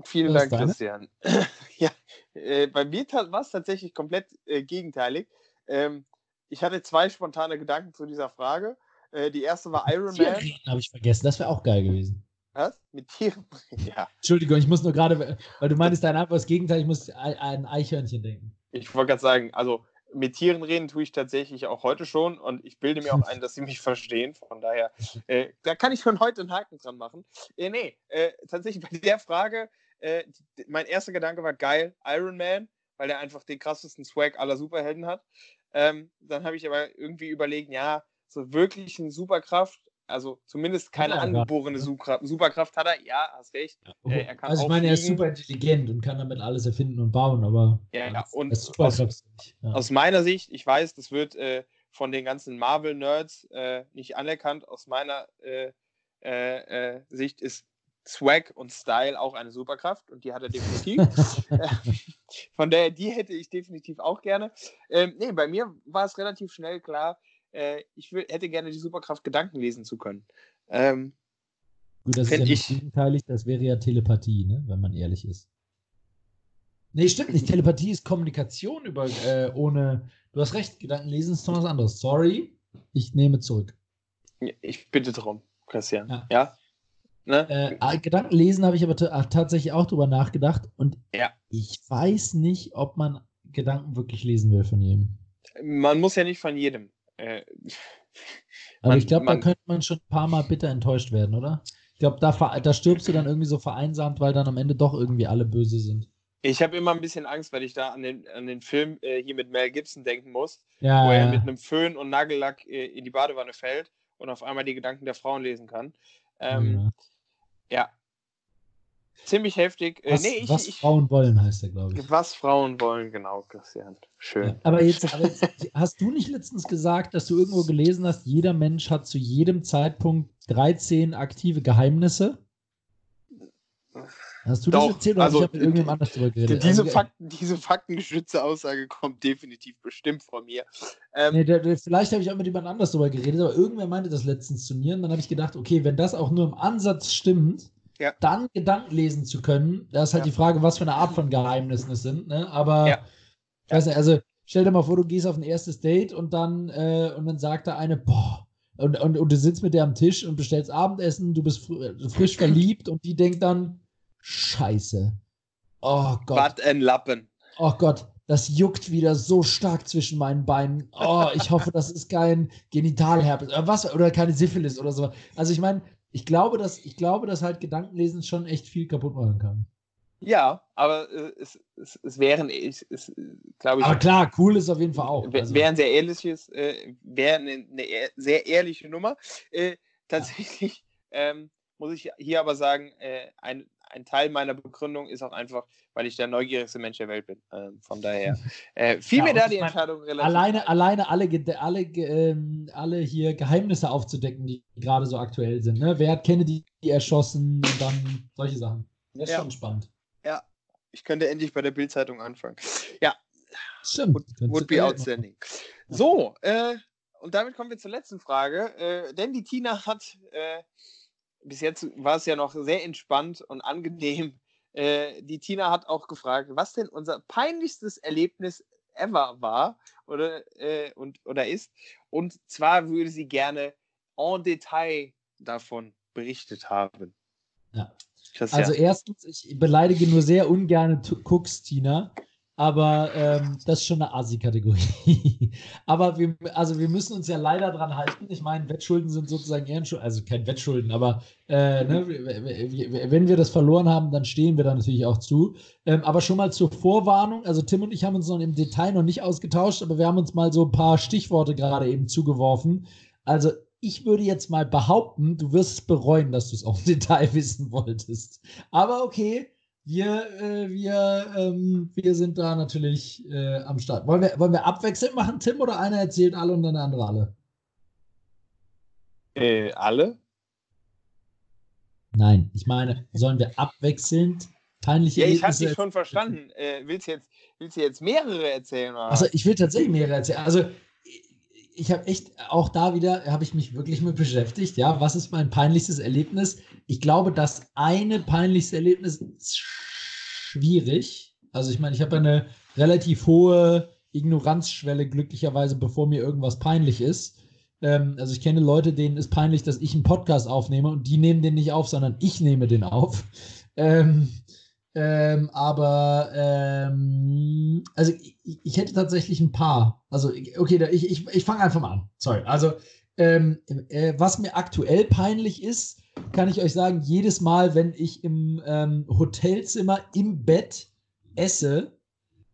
A: Vielen Dank, Christian. (laughs) ja, äh, bei mir war es tatsächlich komplett äh, gegenteilig. Ähm, ich hatte zwei spontane Gedanken zu dieser Frage. Äh, die erste war Iron Man.
B: habe ich vergessen, das wäre auch geil gewesen.
A: Was? Mit Tieren? (laughs)
B: ja. Entschuldigung, ich muss nur gerade, weil du meinst dein Antwort das Gegenteil, ich muss an ein Eichhörnchen denken.
A: Ich wollte gerade sagen, also mit Tieren reden tue ich tatsächlich auch heute schon und ich bilde mir auch ein, dass sie mich (laughs) verstehen. Von daher, äh, da kann ich schon heute einen Haken dran machen. Äh, nee, äh, tatsächlich bei der Frage, äh, mein erster Gedanke war geil, Iron Man, weil er einfach den krassesten Swag aller Superhelden hat. Ähm, dann habe ich aber irgendwie überlegt, ja, so wirklich eine Superkraft, also zumindest keine ja, angeborene Superkraft, Superkraft hat er, ja, hast recht. Ja.
B: Äh, also ich meine, er ist super intelligent und kann damit alles erfinden und bauen, aber
A: ja, ja. und aus, ja. aus, meiner Sicht, ich weiß, das wird äh, von den ganzen Marvel-Nerds äh, nicht anerkannt, aus meiner äh, äh, äh, Sicht ist Swag und Style auch eine Superkraft und die hat er definitiv. (laughs) von daher, die hätte ich definitiv auch gerne. Ähm, nee, bei mir war es relativ schnell klar, äh, ich will, hätte gerne die Superkraft, Gedanken lesen zu können. Ähm,
B: Gut, das ist ja nicht gegenteilig, das wäre ja Telepathie, ne? wenn man ehrlich ist. Nee, stimmt nicht. Telepathie ist Kommunikation über äh, ohne. Du hast recht, Gedanken lesen ist noch was anderes. Sorry, ich nehme zurück.
A: Ich bitte darum, Christian. Ja. ja?
B: Ne? Äh, ah, Gedanken lesen habe ich aber tatsächlich auch drüber nachgedacht und
A: ja.
B: ich weiß nicht, ob man Gedanken wirklich lesen will von jedem.
A: Man muss ja nicht von jedem. Äh,
B: Aber man, ich glaube, da könnte man schon ein paar Mal bitter enttäuscht werden, oder? Ich glaube, da, da stirbst du dann irgendwie so vereinsamt, weil dann am Ende doch irgendwie alle böse sind.
A: Ich habe immer ein bisschen Angst, weil ich da an den, an den Film äh, hier mit Mel Gibson denken muss,
B: ja,
A: wo er
B: ja.
A: mit einem Föhn und Nagellack äh, in die Badewanne fällt und auf einmal die Gedanken der Frauen lesen kann. Ähm, ja. ja. Ziemlich heftig. Äh,
B: Was,
A: nee, ich,
B: was
A: ich,
B: Frauen wollen, heißt er, glaube ich.
A: Was Frauen wollen, genau, Christian. Schön.
B: Ja, aber, jetzt, aber jetzt hast du nicht letztens gesagt, dass du irgendwo gelesen hast, jeder Mensch hat zu jedem Zeitpunkt 13 aktive Geheimnisse? Hast du
A: Doch,
B: das erzählt oder
A: also,
B: ich habe mit irgendjemand anders drüber geredet?
A: Diese,
B: also,
A: Fakten, diese faktengestützte Aussage kommt definitiv bestimmt von mir. Ähm,
B: nee, der, der, vielleicht habe ich auch mit jemand anders drüber geredet, aber irgendwer meinte das letztens zu mir und dann habe ich gedacht, okay, wenn das auch nur im Ansatz stimmt,
A: ja.
B: dann Gedanken lesen zu können, da ist halt
A: Ja.
B: die Frage, was für eine Art von Geheimnissen es sind, ne? Aber
A: Ja.
B: ich weiß nicht, also stell dir mal vor, du gehst auf ein erstes Date und dann, äh, und dann sagt da eine, boah, und, und, und du sitzt mit der am Tisch und bestellst Abendessen, du bist fr frisch (laughs) verliebt und die denkt dann, Scheiße. Oh Gott.
A: Bad Lappen.
B: Oh Gott, das juckt wieder so stark zwischen meinen Beinen. Oh, ich hoffe, das ist kein Genitalherpes oder was oder keine Syphilis oder so. Also ich meine, ich glaube, dass ich glaube, dass halt Gedankenlesen schon echt viel kaputt machen kann.
A: Ja, aber äh, es, es, es wären, ich, es, glaube ich,
B: Aber klar, cool ist auf jeden Fall auch. Also,
A: wäre ein sehr ehrliches, äh, wäre eine, eine ehr- sehr ehrliche Nummer. Äh, tatsächlich ähm, muss ich hier aber sagen, äh, ein, ein Teil meiner Begründung ist auch einfach, weil ich der neugierigste Mensch der Welt bin. Ähm, von daher (laughs) äh, fiel
B: Ja,
A: mir da die
B: mein,
A: Entscheidung relativ.
B: alleine, alleine alle, alle, ähm, alle hier Geheimnisse aufzudecken, die gerade so aktuell sind. Ne? Wer hat Kennedy erschossen und dann solche Sachen. Das ist
A: Ja.
B: schon spannend.
A: Ich könnte endlich bei der Bildzeitung anfangen. Ja,
B: Stimmt.
A: Would, would be outstanding. So, äh, und damit kommen wir zur letzten Frage. Äh, denn die Tina hat, äh, bis jetzt war es ja noch sehr entspannt und angenehm. Äh, die Tina hat auch gefragt, was denn unser peinlichstes Erlebnis ever war oder, äh, und, oder ist. Und zwar würde sie gerne en Detail davon berichtet haben.
B: Ja.
A: Christian.
B: Also erstens, ich beleidige nur sehr ungern Cooks, Tina, aber ähm, das ist schon eine Asi-Kategorie. (laughs) aber wir, also wir müssen uns ja leider dran halten. Ich meine, Wettschulden sind sozusagen Ehrenschulden, also kein Wettschulden, aber äh, ne, wenn wir das verloren haben, dann stehen wir da natürlich auch zu. Ähm, aber schon mal zur Vorwarnung, also Tim und ich haben uns noch im Detail noch nicht ausgetauscht, aber wir haben uns mal so ein paar Stichworte gerade eben zugeworfen. Also ich würde jetzt mal behaupten, du wirst es bereuen, dass du es auch im Detail wissen wolltest. Aber okay, wir, äh, wir, ähm, wir sind da natürlich äh, am Start. Wollen wir, wollen wir abwechselnd machen, Tim, oder einer erzählt alle und dann der andere alle?
A: äh, alle?
B: Nein, ich meine, sollen wir abwechselnd peinliche
A: Ja, ich habe dich schon verstanden. Äh, willst, du jetzt, willst du jetzt mehrere erzählen? Oder?
B: Also ich will tatsächlich mehrere erzählen. Also ich habe echt, auch da wieder, habe ich mich wirklich mit beschäftigt. Ja, was ist mein peinlichstes Erlebnis? Ich glaube, das eine peinlichste Erlebnis ist schwierig. Also ich meine, ich habe eine relativ hohe Ignoranzschwelle glücklicherweise, bevor mir irgendwas peinlich ist. Ähm, also ich kenne Leute, denen ist peinlich, dass ich einen Podcast aufnehme und die nehmen den nicht auf, sondern ich nehme den auf. Ähm, ähm, aber ähm, also ich, ich hätte tatsächlich ein paar. Also okay, da- ich, ich, ich fange einfach mal an. Sorry. Also ähm, äh, was mir aktuell peinlich ist, kann ich euch sagen, jedes Mal, wenn ich im ähm, Hotelzimmer im Bett esse,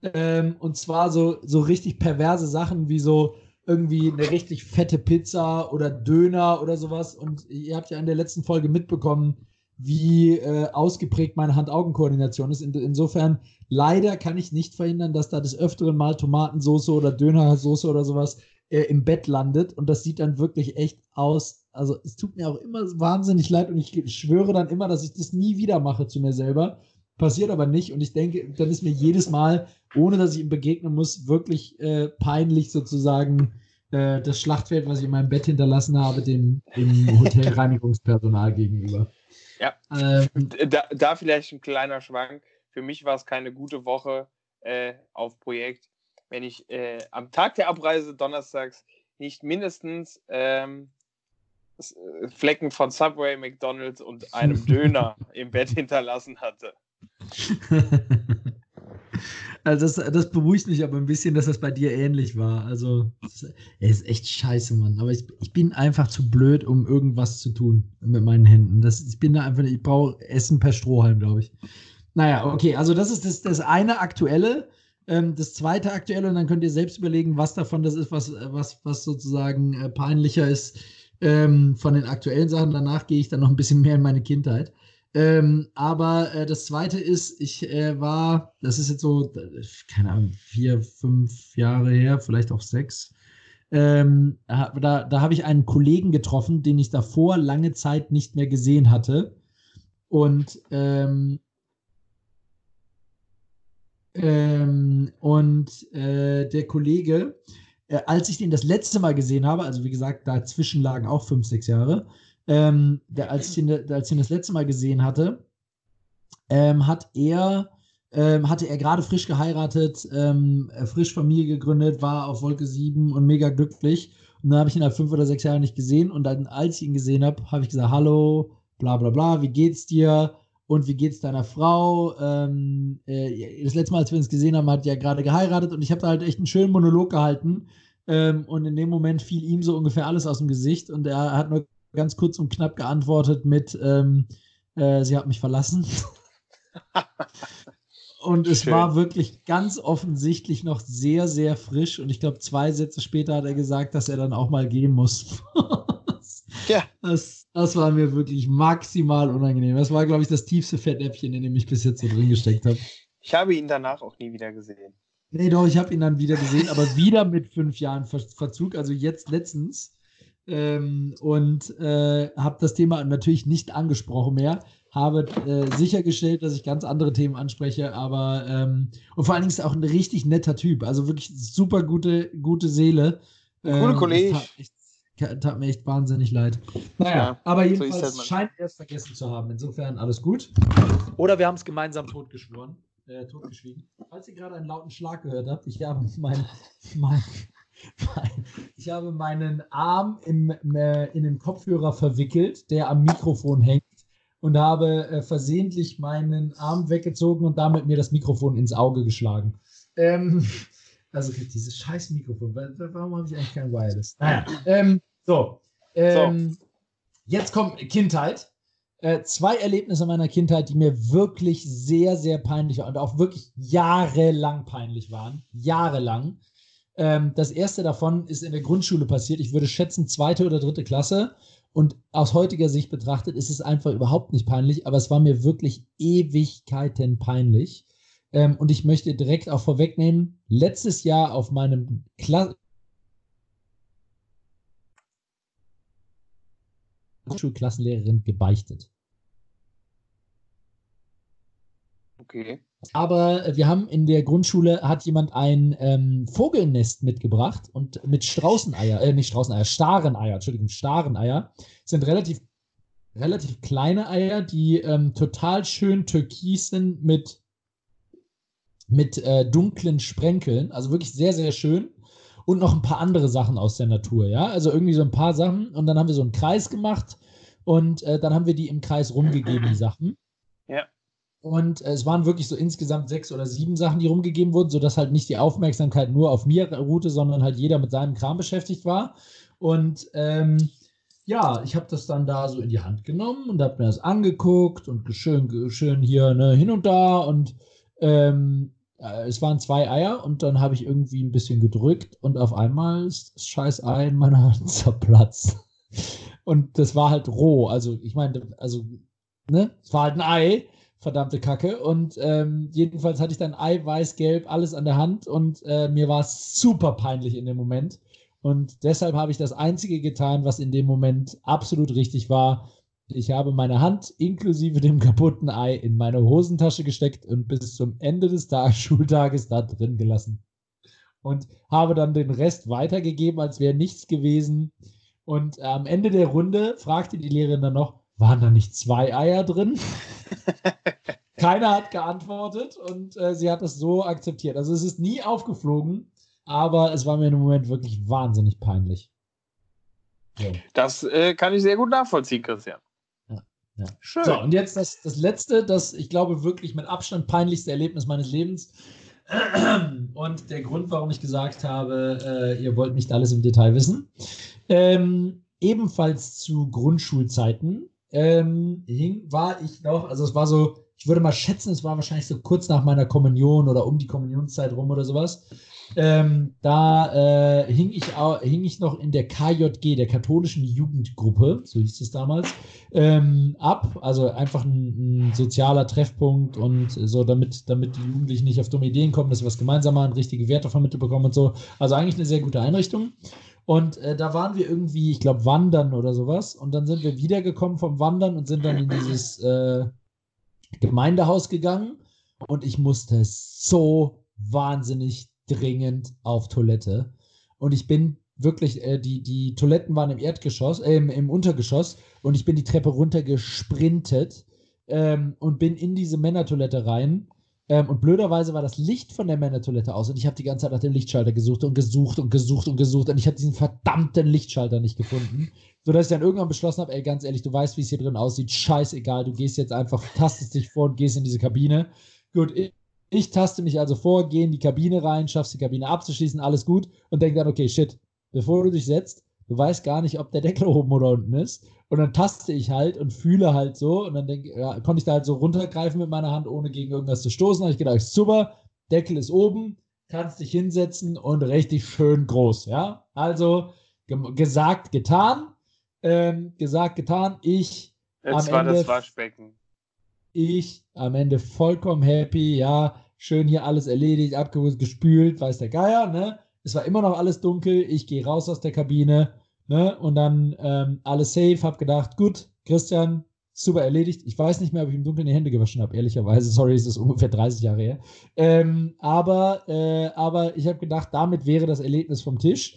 B: ähm, und zwar so, so richtig perverse Sachen wie so irgendwie eine richtig fette Pizza oder Döner oder sowas. Und ihr habt ja in der letzten Folge mitbekommen, wie äh, ausgeprägt meine Hand-Augen-Koordination ist. In, insofern, leider kann ich nicht verhindern, dass da des Öfteren mal Tomatensoße oder Dönersoße oder sowas äh, im Bett landet. Und das sieht dann wirklich echt aus. Also es tut mir auch immer wahnsinnig leid und ich schwöre dann immer, dass ich das nie wieder mache zu mir selber. Passiert aber nicht. Und ich denke, dann ist mir jedes Mal, ohne dass ich ihm begegnen muss, wirklich äh, peinlich sozusagen äh, das Schlachtfeld, was ich in meinem Bett hinterlassen habe, dem, dem (laughs) Hotelreinigungspersonal gegenüber.
A: Ja.
B: Ähm,
A: da, da vielleicht ein kleiner Schwank. Für mich war es keine gute Woche äh, auf Projekt, wenn ich äh, am Tag der Abreise donnerstags nicht mindestens ähm, äh, Flecken von Subway, McDonalds und einem (laughs) Döner im Bett hinterlassen hatte. (laughs)
B: Also das, das beruhigt mich aber ein bisschen, dass das bei dir ähnlich war. Also, er ist echt scheiße, Mann. Aber ich, ich bin einfach zu blöd, um irgendwas zu tun mit meinen Händen. Das, ich bin da einfach, ich brauche Essen per Strohhalm, glaube ich. Naja, okay, also das ist das, das eine aktuelle. Ähm, das zweite aktuelle, und dann könnt ihr selbst überlegen, was davon das ist, was, was, was sozusagen äh, peinlicher ist ähm, von den aktuellen Sachen. Danach gehe ich dann noch ein bisschen mehr in meine Kindheit. Ähm, aber äh, das zweite ist, ich äh, war, das ist jetzt so, keine Ahnung, vier, fünf Jahre her, vielleicht auch sechs. Ähm, da da habe ich einen Kollegen getroffen, den ich davor lange Zeit nicht mehr gesehen hatte. Und, ähm, ähm, und äh, der Kollege, äh, als ich den das letzte Mal gesehen habe, also wie gesagt, dazwischen lagen auch fünf, sechs Jahre, ähm, der, als, ich ihn, als ich ihn das letzte Mal gesehen hatte, ähm, hat er, ähm, hatte er gerade frisch geheiratet, ähm, frisch Familie gegründet, war auf Wolke 7 und mega glücklich. Und dann habe ich ihn halt fünf oder sechs Jahre nicht gesehen. Und dann, als ich ihn gesehen habe, habe ich gesagt, hallo, bla bla bla, wie geht's dir? Und wie geht's deiner Frau? Ähm, äh, das letzte Mal, als wir uns gesehen haben, hat er ja gerade geheiratet und ich habe da halt echt einen schönen Monolog gehalten. Ähm, und in dem Moment fiel ihm so ungefähr alles aus dem Gesicht und er hat nur ganz kurz und knapp geantwortet mit, ähm, äh, sie hat mich verlassen. (laughs) und es Schön. war wirklich ganz offensichtlich noch sehr, sehr frisch. Und ich glaube, zwei Sätze später hat er gesagt, dass er dann auch mal gehen muss. (laughs) ja. Das, das war mir wirklich maximal unangenehm. Das war, glaube ich, das tiefste Fettnäpfchen, in dem ich bis jetzt so drin gesteckt habe.
A: Ich habe ihn danach auch nie wieder gesehen.
B: Nee, doch, ich habe ihn dann wieder gesehen, aber wieder mit fünf Jahren Verzug. Also jetzt letztens ähm, und äh, habe das Thema natürlich nicht angesprochen mehr. Habe äh, sichergestellt, dass ich ganz andere Themen anspreche, aber ähm, und vor allen Dingen ist er auch ein richtig netter Typ, also wirklich super gute, gute Seele.
A: Coole ähm, Kollege.
B: Tat, tat, mir echt wahnsinnig leid. Naja, ja, aber jedenfalls so scheint er es vergessen zu haben. Insofern alles gut. Oder wir haben es gemeinsam totgeschworen, äh, totgeschwiegen. Falls ihr gerade einen lauten Schlag gehört habt, ich habe mein, mein ich habe meinen Arm im, äh, in den Kopfhörer verwickelt, der am Mikrofon hängt, und habe äh, versehentlich meinen Arm weggezogen und damit mir das Mikrofon ins Auge geschlagen. Ähm, also dieses scheiß Mikrofon. Warum habe ich eigentlich kein Wireless? Naja, ähm, so. Ähm, so. Jetzt kommt Kindheit. Äh, zwei Erlebnisse meiner Kindheit, die mir wirklich sehr, sehr peinlich waren und auch wirklich jahrelang peinlich waren. Jahrelang. Ähm, das erste davon ist in der Grundschule passiert. Ich würde schätzen, zweite oder dritte Klasse. Und aus heutiger Sicht betrachtet ist es einfach überhaupt nicht peinlich, aber es war mir wirklich Ewigkeiten peinlich. Ähm, und ich möchte direkt auch vorwegnehmen, letztes Jahr auf meinem Kla Schulklassenlehrerin gebeichtet.
A: Okay.
B: Aber wir haben in der Grundschule hat jemand ein ähm, Vogelnest mitgebracht und mit Straußeneier, äh, nicht Straußeneier, Stareneier, Entschuldigung, Stareneier. Sind relativ relativ kleine Eier, die ähm, total schön türkis sind mit mit äh, dunklen Sprenkeln, also wirklich sehr sehr schön. Und noch ein paar andere Sachen aus der Natur, ja, also irgendwie so ein paar Sachen. Und dann haben wir so einen Kreis gemacht und äh, dann haben wir die im Kreis rumgegeben die Sachen.
A: Ja.
B: Und äh, es waren wirklich so insgesamt sechs oder sieben Sachen, die rumgegeben wurden, sodass halt nicht die Aufmerksamkeit nur auf mir ruhte, sondern halt jeder mit seinem Kram beschäftigt war. Und ähm, ja, ich habe das dann da so in die Hand genommen und habe mir das angeguckt und schön, schön hier ne, hin und da. Und ähm, äh, es waren zwei Eier und dann habe ich irgendwie ein bisschen gedrückt und auf einmal ist das scheiß Ei in meiner Hand (laughs) zerplatzt. Und das war halt roh. Also, ich meine, also, ne, es war halt ein Ei verdammte Kacke. Und ähm, jedenfalls hatte ich dann Ei, Weiß, Gelb, alles an der Hand und äh, mir war es super peinlich in dem Moment. Und deshalb habe ich das Einzige getan, was in dem Moment absolut richtig war. Ich habe meine Hand inklusive dem kaputten Ei in meine Hosentasche gesteckt und bis zum Ende des Tag (laughs) Schultages da drin gelassen. Und habe dann den Rest weitergegeben, als wäre nichts gewesen. Und am Ende der Runde fragte die Lehrerin dann noch, waren da nicht zwei Eier drin? (laughs) Keiner hat geantwortet und äh, sie hat es so akzeptiert. Also es ist nie aufgeflogen, aber es war mir im Moment wirklich wahnsinnig peinlich.
A: So. Das äh, kann ich sehr gut nachvollziehen, Christian.
B: Ja, ja. Schön. So, und jetzt das, das letzte, das ich glaube wirklich mit Abstand peinlichste Erlebnis meines Lebens. (clears throat) Und der Grund, warum ich gesagt habe, äh, ihr wollt nicht alles im Detail wissen, ähm, ebenfalls zu Grundschulzeiten ähm, hing, war ich noch, also es war so, ich würde mal schätzen, es war wahrscheinlich so kurz nach meiner Kommunion oder um die Kommunionszeit rum oder sowas. Ähm, da äh, hing, ich auch, hing ich noch in der KJG, der katholischen Jugendgruppe, so hieß es damals, ähm, ab. Also einfach ein, ein, sozialer Treffpunkt und so, damit, damit die Jugendlichen nicht auf dumme Ideen kommen, dass wir was gemeinsam machen, richtige Werte vermittelt bekommen und so. Also eigentlich eine sehr gute Einrichtung. Und äh, da waren wir irgendwie, ich glaube, wandern oder sowas. Und dann sind wir wiedergekommen vom Wandern und sind dann in dieses äh, Gemeindehaus gegangen. Und ich musste so wahnsinnig dringend auf Toilette. Und ich bin wirklich, äh, die, die Toiletten waren im Erdgeschoss, äh, im, im Untergeschoss und ich bin die Treppe runter gesprintet ähm, und bin in diese Männertoilette rein. Ähm, und blöderweise war das Licht von der Männertoilette aus und ich habe die ganze Zeit nach dem Lichtschalter gesucht und gesucht und gesucht und gesucht und ich habe diesen verdammten Lichtschalter nicht gefunden. Sodass ich dann irgendwann beschlossen habe, ey, ganz ehrlich, du weißt, wie es hier drin aussieht, scheißegal, du gehst jetzt einfach, tastest dich vor und gehst in diese Kabine. Gut, ich, ich taste mich also vor, gehe in die Kabine rein, schaffst die Kabine abzuschließen, alles gut und denke dann, okay, shit, bevor du dich setzt, du weißt gar nicht, ob der Deckel (laughs) oben oder unten ist. Und dann taste ich halt und fühle halt so und dann denke, ja, konnte ich da halt so runtergreifen mit meiner Hand, ohne gegen irgendwas zu stoßen. Da habe ich gedacht, super, Deckel ist oben, kannst dich hinsetzen und richtig schön groß, ja. Also gesagt, getan, ähm, gesagt, getan. Ich
A: Jetzt war Ende, das Waschbecken
B: ich am Ende vollkommen happy, ja, schön hier alles erledigt, abgeholt, gespült, weiß der Geier, ne? Es war immer noch alles dunkel, ich gehe raus aus der Kabine, ne? Und dann ähm, alles safe, hab gedacht, gut, Christian, super erledigt. Ich weiß nicht mehr, ob ich im Dunkeln die Hände gewaschen habe, ehrlicherweise. (laughs) Sorry, es ist ungefähr 30 Jahre her. Ähm, aber, äh, aber ich habe gedacht, damit wäre das Erlebnis vom Tisch.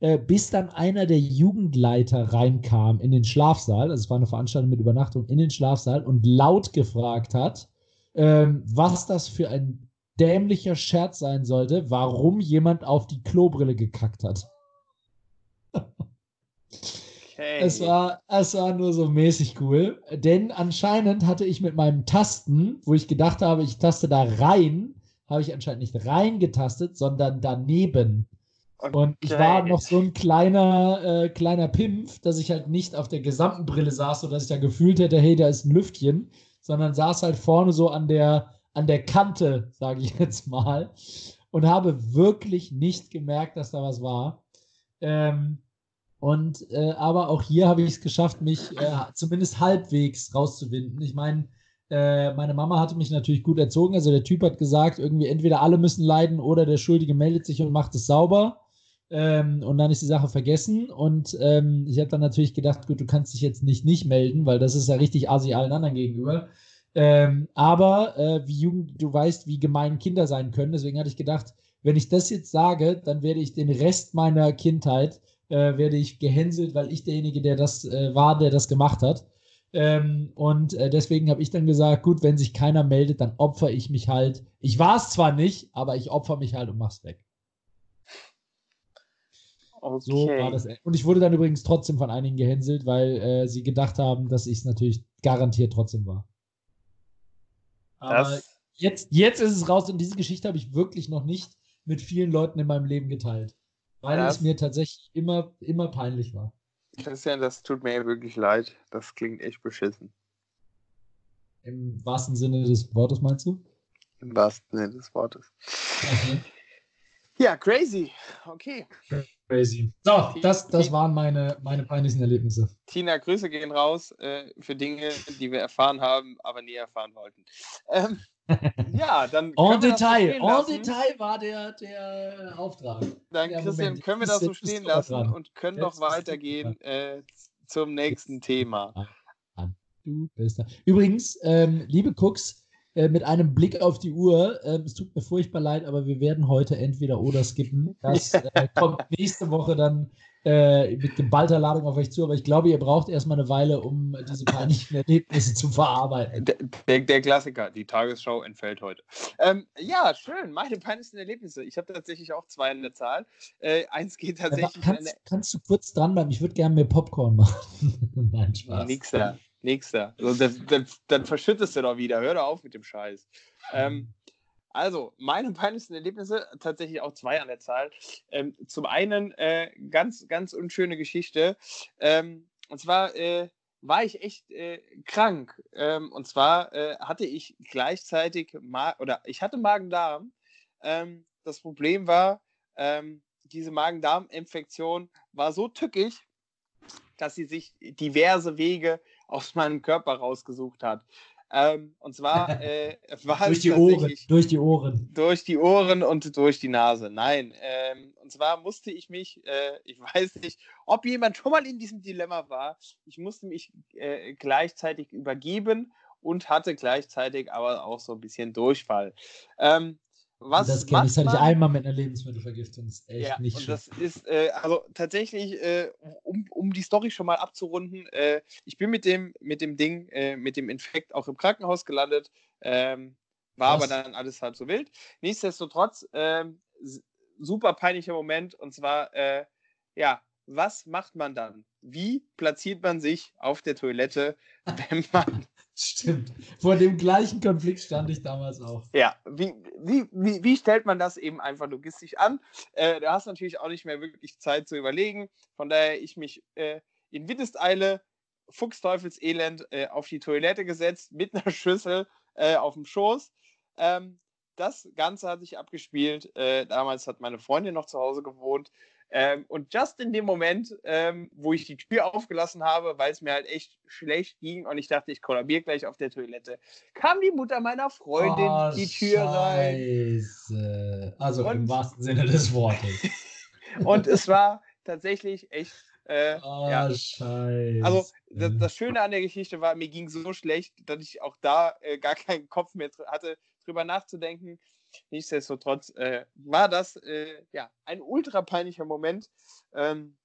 B: Äh, bis dann einer der Jugendleiter reinkam in den Schlafsaal, also es war eine Veranstaltung mit Übernachtung in den Schlafsaal und laut gefragt hat, ähm, was das für ein dämlicher Scherz sein sollte, warum jemand auf die Klobrille gekackt hat. Okay. Es war, es war nur so mäßig cool, denn anscheinend hatte ich mit meinem Tasten, wo ich gedacht habe, ich taste da rein, habe ich anscheinend nicht reingetastet, sondern daneben. Okay. Und ich war noch so ein kleiner, äh, kleiner Pimpf, dass ich halt nicht auf der gesamten Brille saß, sodass ich da gefühlt hätte, hey, da ist ein Lüftchen, sondern saß halt vorne so an der, an der Kante, sage ich (laughs) jetzt mal, und habe wirklich nicht gemerkt, dass da was war. Ähm, und äh, aber auch hier habe ich es geschafft, mich äh, zumindest halbwegs rauszuwinden. Ich meine, äh, meine Mama hatte mich natürlich gut erzogen. Also der Typ hat gesagt, irgendwie entweder alle müssen leiden oder der Schuldige meldet sich und macht es sauber. Ähm, und dann ist die Sache vergessen. Und ähm, ich habe dann natürlich gedacht, gut, du kannst dich jetzt nicht nicht melden, weil das ist ja richtig asi allen anderen gegenüber. Ähm, aber äh, wie Jugend, du weißt, wie gemein Kinder sein können. Deswegen hatte ich gedacht, wenn ich das jetzt sage, dann werde ich den Rest meiner Kindheit äh, werde ich gehänselt, weil ich derjenige, der das äh, war, der das gemacht hat. Ähm, und äh, deswegen habe ich dann gesagt, gut, wenn sich keiner meldet, dann opfer ich mich halt. Ich war es zwar nicht, aber ich opfer mich halt und mach's weg. Okay. So war das. Und ich wurde dann übrigens trotzdem von einigen gehänselt, weil äh, sie gedacht haben, dass ich es natürlich garantiert trotzdem war. Aber jetzt, jetzt ist es raus und diese Geschichte habe ich wirklich noch nicht mit vielen Leuten in meinem Leben geteilt. Weil das, es mir tatsächlich immer, immer peinlich war.
A: Christian, das tut mir wirklich leid. Das klingt echt beschissen.
B: Im wahrsten Sinne des Wortes meinst du?
A: Im wahrsten Sinne des Wortes. Okay. Ja, crazy. Okay.
B: Crazy. So, das, das waren meine, meine peinlichen Erlebnisse.
A: Tina, Grüße gehen raus äh, für Dinge, die wir erfahren haben, aber nie erfahren wollten. Ähm, ja, dann. (laughs)
B: En Detail, en Detail war der, der Auftrag.
A: Dann, ja, Christian, Moment, können wir das so stehen lassen dran. und können Jetzt doch weitergehen äh, zum nächsten Thema.
B: Du bist da. Übrigens, ähm, liebe Cooks, äh, mit einem Blick auf die Uhr. Äh, es tut mir furchtbar leid, aber wir werden heute entweder oder skippen. (laughs) Das äh, kommt nächste Woche dann äh, mit geballter Ladung auf euch zu. Aber ich glaube, ihr braucht erstmal eine Weile, um diese peinlichen Erlebnisse zu verarbeiten.
A: Der, der, der, Klassiker, die Tagesschau entfällt heute. Ähm, ja, schön. Meine peinlichsten Erlebnisse. Ich habe tatsächlich auch zwei in der Zahl. Äh, eins geht tatsächlich.
B: Kannst, eine... kannst, du kurz dranbleiben? Ich würde gerne mehr Popcorn machen. (laughs) Nein, Spaß.
A: Nix da. Nächster. Also, dann, dann, dann, verschüttest du doch wieder. Hör doch auf mit dem Scheiß. Ähm, Also, meine (laughs) peinlichsten Erlebnisse, tatsächlich auch zwei an der Zahl. Ähm, zum einen äh, ganz, ganz unschöne Geschichte. Ähm, und zwar äh, war ich echt äh, krank. Ähm, und zwar äh, hatte ich gleichzeitig, Ma oder ich hatte Magen-Darm. Ähm, das Problem war, ähm, diese Magen-Darm-Infektion war so tückig, dass sie sich diverse Wege aus meinem Körper rausgesucht hat. Ähm, und zwar (laughs) äh, war
B: durch die Ohren, durch die Ohren.
A: Durch die Ohren und durch die Nase. Nein. Ähm, und zwar musste ich mich, äh, (laughs) ich weiß nicht, ob jemand schon mal in diesem Dilemma war, ich musste mich äh, gleichzeitig übergeben und hatte gleichzeitig aber auch so ein bisschen Durchfall. Ähm,
B: was das kenne ich, das hatte ich einmal mit einer Lebensmittelvergiftung. Das ist echt
A: ja,
B: nicht
A: und
B: schön.
A: Das ist, äh, also tatsächlich, äh, um, um die Story schon mal abzurunden, äh, ich bin mit dem, mit dem Ding, äh, mit dem Infekt auch im Krankenhaus gelandet. Ähm, war Was? aber dann alles halb so wild. Nichtsdestotrotz, ähm, super peinlicher Moment. Und zwar, äh, ja, was macht man dann? Wie platziert man sich auf der Toilette, (laughs) wenn man
B: Stimmt. Vor dem gleichen Konflikt stand ich damals auch.
A: Ja, wie, wie, wie, wie stellt man das eben einfach logistisch an? Äh, du hast natürlich auch nicht mehr wirklich Zeit zu überlegen. Von daher ich mich äh, in Windeseile, Fuchsteufelselend, äh, auf die Toilette gesetzt, mit einer Schüssel äh, auf dem Schoß. Ähm, das Ganze hat sich abgespielt. Äh, damals hat meine Freundin noch zu Hause gewohnt. Ähm, und just in dem Moment, ähm, wo ich die Tür aufgelassen habe, weil es mir halt echt schlecht ging und ich dachte, ich kollabiere gleich auf der Toilette, kam die Mutter meiner Freundin oh, die Tür
B: Scheiße. rein. Also und, im wahrsten Sinne des Wortes. (laughs)
A: und es war tatsächlich echt. Äh,
B: oh, ja. Scheiße.
A: Also das, das, Schöne an der Geschichte war, mir ging so schlecht, dass ich auch da äh, gar keinen Kopf mehr hatte, drüber nachzudenken. Nichtsdestotrotz äh, war das äh, ja, ein ultra peinlicher Moment, ähm,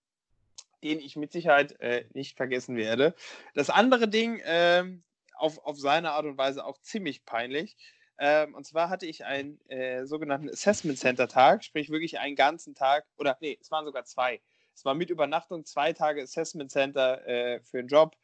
A: den ich mit Sicherheit äh, nicht vergessen werde. Das andere Ding, ähm, auf, auf seine Art und Weise auch ziemlich peinlich. Ähm, und zwar hatte ich einen äh, sogenannten Assessment Center Tag, sprich wirklich einen ganzen Tag, oder nee, es waren sogar zwei. Es war mit Übernachtung zwei Tage Assessment Center äh, für einen Job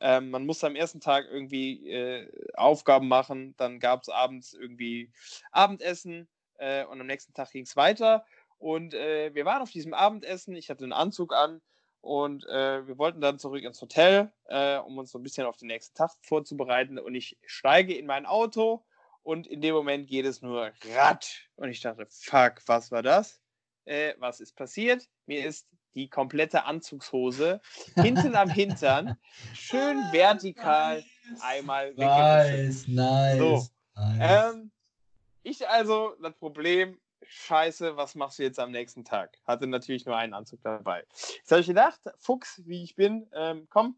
A: ähm, man musste am ersten Tag irgendwie äh, Aufgaben machen, dann gab es abends irgendwie Abendessen äh, und am nächsten Tag ging es weiter. Und äh, wir waren auf diesem Abendessen, ich hatte einen Anzug an und äh, wir wollten dann zurück ins Hotel, äh, um uns so ein bisschen auf den nächsten Tag vorzubereiten. Und ich steige in mein Auto und in dem Moment geht es nur Rad. Und ich dachte, fuck, was war das? Äh, was ist passiert? Mir ist die komplette Anzugshose hinten am Hintern schön vertikal nice. einmal
B: Nice, nice. So.
A: nice. Ähm, ich also das Problem, scheiße, was machst du jetzt am nächsten Tag? Hatte natürlich nur einen Anzug dabei. Jetzt habe ich gedacht, Fuchs, wie ich bin, ähm, komm,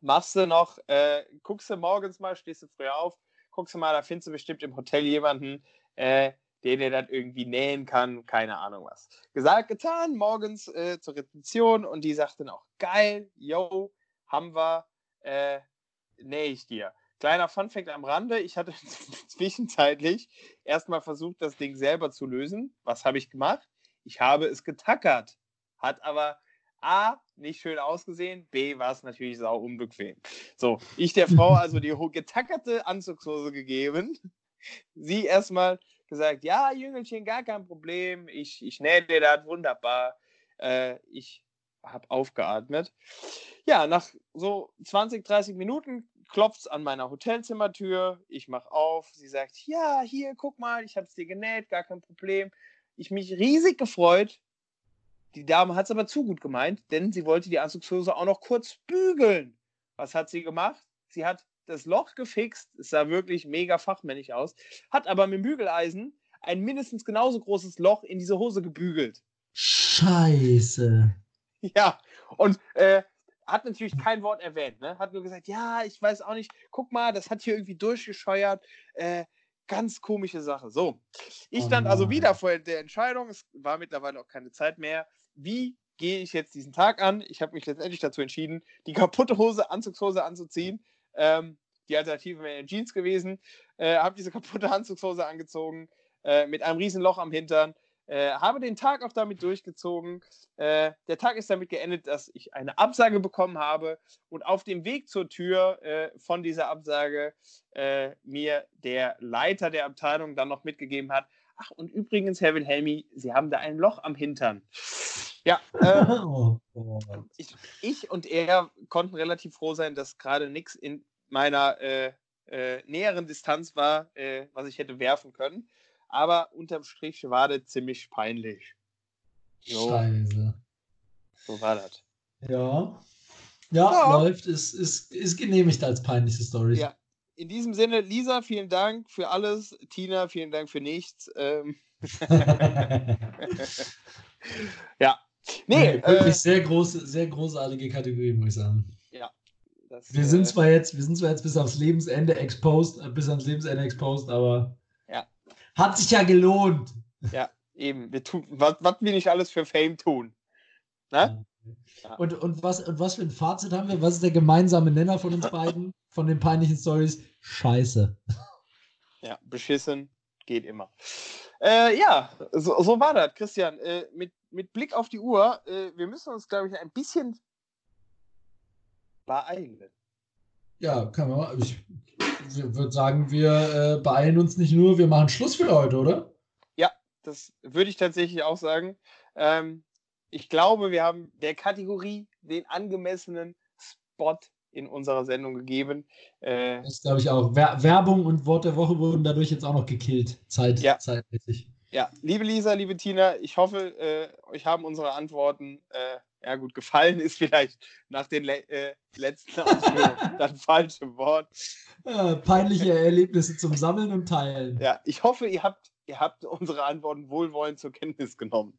A: machst du noch, äh, guckst du morgens mal, stehst du früher auf, guckst du mal, da findest du bestimmt im Hotel jemanden, äh, der dir das irgendwie nähen kann, keine Ahnung was. Gesagt, getan, morgens äh, zur Rezeption und die sagte dann auch, geil, yo, haben wir, äh, nähe ich dir. Kleiner Funfact am Rande, ich hatte (laughs) zwischenzeitlich erstmal versucht, das Ding selber zu lösen. Was habe ich gemacht? Ich habe es getackert. Hat aber A, nicht schön ausgesehen, B, war es natürlich sau unbequem. So, ich der Frau (laughs) also die getackerte Anzugshose gegeben. Sie erstmal gesagt, ja, Jüngelchen, gar kein Problem, ich, ich nähe dir das wunderbar. Äh, ich habe aufgeatmet. Ja, nach so 20, 30 Minuten klopft es an meiner Hotelzimmertür. Ich mache auf. Sie sagt, ja, hier, guck mal, ich habe es dir genäht, gar kein Problem. Ich mich riesig gefreut. Die Dame hat es aber zu gut gemeint, denn sie wollte die Anzugshose auch noch kurz bügeln. Was hat sie gemacht? Sie hat das Loch gefixt. Es sah wirklich mega fachmännisch aus. Hat aber mit dem Bügeleisen ein mindestens genauso großes Loch in diese Hose gebügelt.
B: Scheiße. (laughs)
A: Ja, und äh, hat natürlich kein Wort erwähnt. Ne? Hat nur gesagt, ja, ich weiß auch nicht, guck mal, das hat hier irgendwie durchgescheuert. Äh, ganz komische Sache. So, ich stand oh also wieder vor der Entscheidung. Es war mittlerweile auch keine Zeit mehr. Wie gehe ich jetzt diesen Tag an? Ich habe mich letztendlich dazu entschieden, die kaputte Hose, Anzugshose anzuziehen. Ähm, die Alternative wäre Jeans gewesen. Äh, habe diese kaputte (laughs) Anzugshose angezogen, äh, mit einem riesen Loch am Hintern. Äh, habe den Tag auch damit durchgezogen. Äh, der Tag ist damit geendet, dass ich eine Absage bekommen habe und auf dem Weg zur Tür äh, von dieser Absage äh, mir der Leiter der Abteilung dann noch mitgegeben hat. Ach, und übrigens, Herr Wilhelmi, Sie haben da ein Loch am Hintern. Ja, (laughs) äh, oh, oh. Ich, ich, und er konnten relativ froh sein, dass gerade nichts in meiner äh, äh, näheren Distanz war, äh, was ich hätte werfen können. Aber unterm Strich war das ziemlich peinlich.
B: So. Scheiße.
A: So war das.
B: Ja. ja. Ja, läuft, ist, ist, ist genehmigt als peinliche Story.
A: Ja. In diesem Sinne, Lisa, vielen Dank für alles. Tina, vielen Dank für nichts. Ähm. (laughs) (laughs) ja.
B: Nee, nee wirklich äh, sehr große, sehr großartige Kategorie, muss ich sagen. Das, wir sind äh, zwar jetzt, wir sind zwar jetzt bis aufs Lebensende exposed, äh, bis ans Lebensende exposed, aber
A: ja.
B: hat sich ja gelohnt.
A: Ja, eben. Wir tun, was, was wir nicht alles für Fame tun. Ne?
B: Ja. Und, und, was, und was für ein Fazit haben wir? Was ist der gemeinsame Nenner von uns beiden, von den peinlichen Stories? Scheiße.
A: Ja, beschissen geht immer. Äh, ja, so, so, war das, Christian. Äh, mit, mit Blick auf die Uhr, äh, wir müssen uns, glaube ich, ein bisschen beeilen.
B: Ja, kann man. Ich, ich würde sagen, wir äh, beeilen uns nicht nur, wir machen Schluss für heute, oder?
A: Ja, das würde ich tatsächlich auch sagen. Ähm, ich glaube, wir haben der Kategorie den angemessenen Spot in unserer Sendung gegeben.
B: Äh, das glaube ich auch. Wer Werbung und Wort der Woche wurden dadurch jetzt auch noch gekillt, Zeit, ja. zeitmäßig.
A: Ja, liebe Lisa, liebe Tina, ich hoffe, äh, euch haben unsere Antworten äh, ja gut gefallen, ist vielleicht nach den le äh, letzten (laughs) Ausführungen das falsche Wort.
B: Ja, peinliche Erlebnisse zum Sammeln und Teilen.
A: Ja, ich hoffe, ihr habt, ihr habt unsere Antworten wohlwollend zur Kenntnis genommen.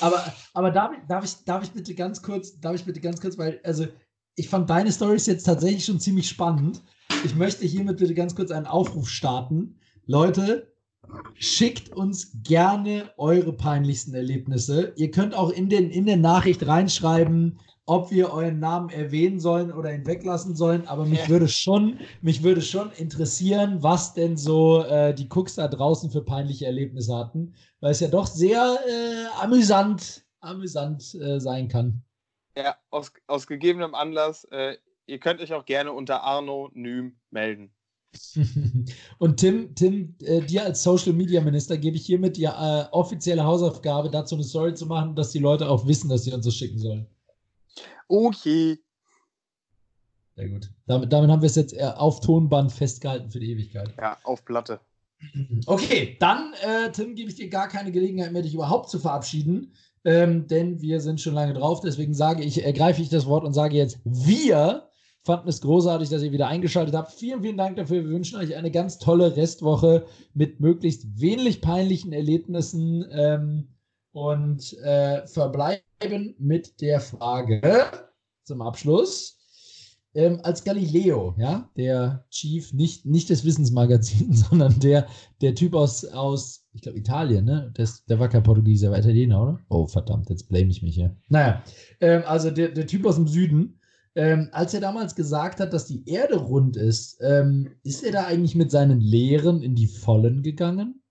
B: Aber, aber darf, darf, ich, darf ich bitte ganz kurz, darf ich bitte ganz kurz, weil, also ich fand deine Stories jetzt tatsächlich schon ziemlich spannend. Ich möchte hiermit bitte ganz kurz einen Aufruf starten. Leute, schickt uns gerne eure peinlichsten Erlebnisse. Ihr könnt auch in, den, in der Nachricht reinschreiben, ob wir euren Namen erwähnen sollen oder ihn weglassen sollen. Aber mich ja. würde schon, mich würde schon interessieren, was denn so äh, die Cooks da draußen für peinliche Erlebnisse hatten, weil es ja doch sehr äh, amüsant, amüsant äh, sein kann.
A: Ja, aus, aus gegebenem Anlass. Äh, ihr könnt euch auch gerne unter Arno Nym melden. (laughs)
B: Und Tim, Tim, äh, dir als Social Media Minister gebe ich hiermit die äh, offizielle Hausaufgabe, dazu eine Story zu machen, dass die Leute auch wissen, dass sie uns das schicken sollen.
A: Okay.
B: Sehr gut. Damit, damit haben wir es jetzt äh, auf Tonband festgehalten für die Ewigkeit.
A: Ja, auf Platte. (clears throat)
B: Okay, dann, äh, Tim, gebe ich dir gar keine Gelegenheit mehr, dich überhaupt zu verabschieden ähm, denn wir sind schon lange drauf. Deswegen sage ich, ergreife ich das Wort und sage jetzt, wir fanden es großartig, dass ihr wieder eingeschaltet habt. Vielen, vielen Dank dafür. Wir wünschen euch eine ganz tolle Restwoche mit möglichst wenig peinlichen Erlebnissen ähm, und äh, verbleiben mit der Frage zum Abschluss. Ähm, als Galileo, ja, der Chief, nicht, nicht des Wissensmagazins, (laughs) sondern der, der Typ aus, aus ich glaube, Italien, ne? Das, der war kein Portugieser, war Italiener, oder? Oh, verdammt, jetzt blame ich mich hier. Naja, ähm, also der, der Typ aus dem Süden, ähm, als er damals gesagt hat, dass die Erde rund ist, ähm, ist er da eigentlich mit seinen Lehren in die Vollen gegangen?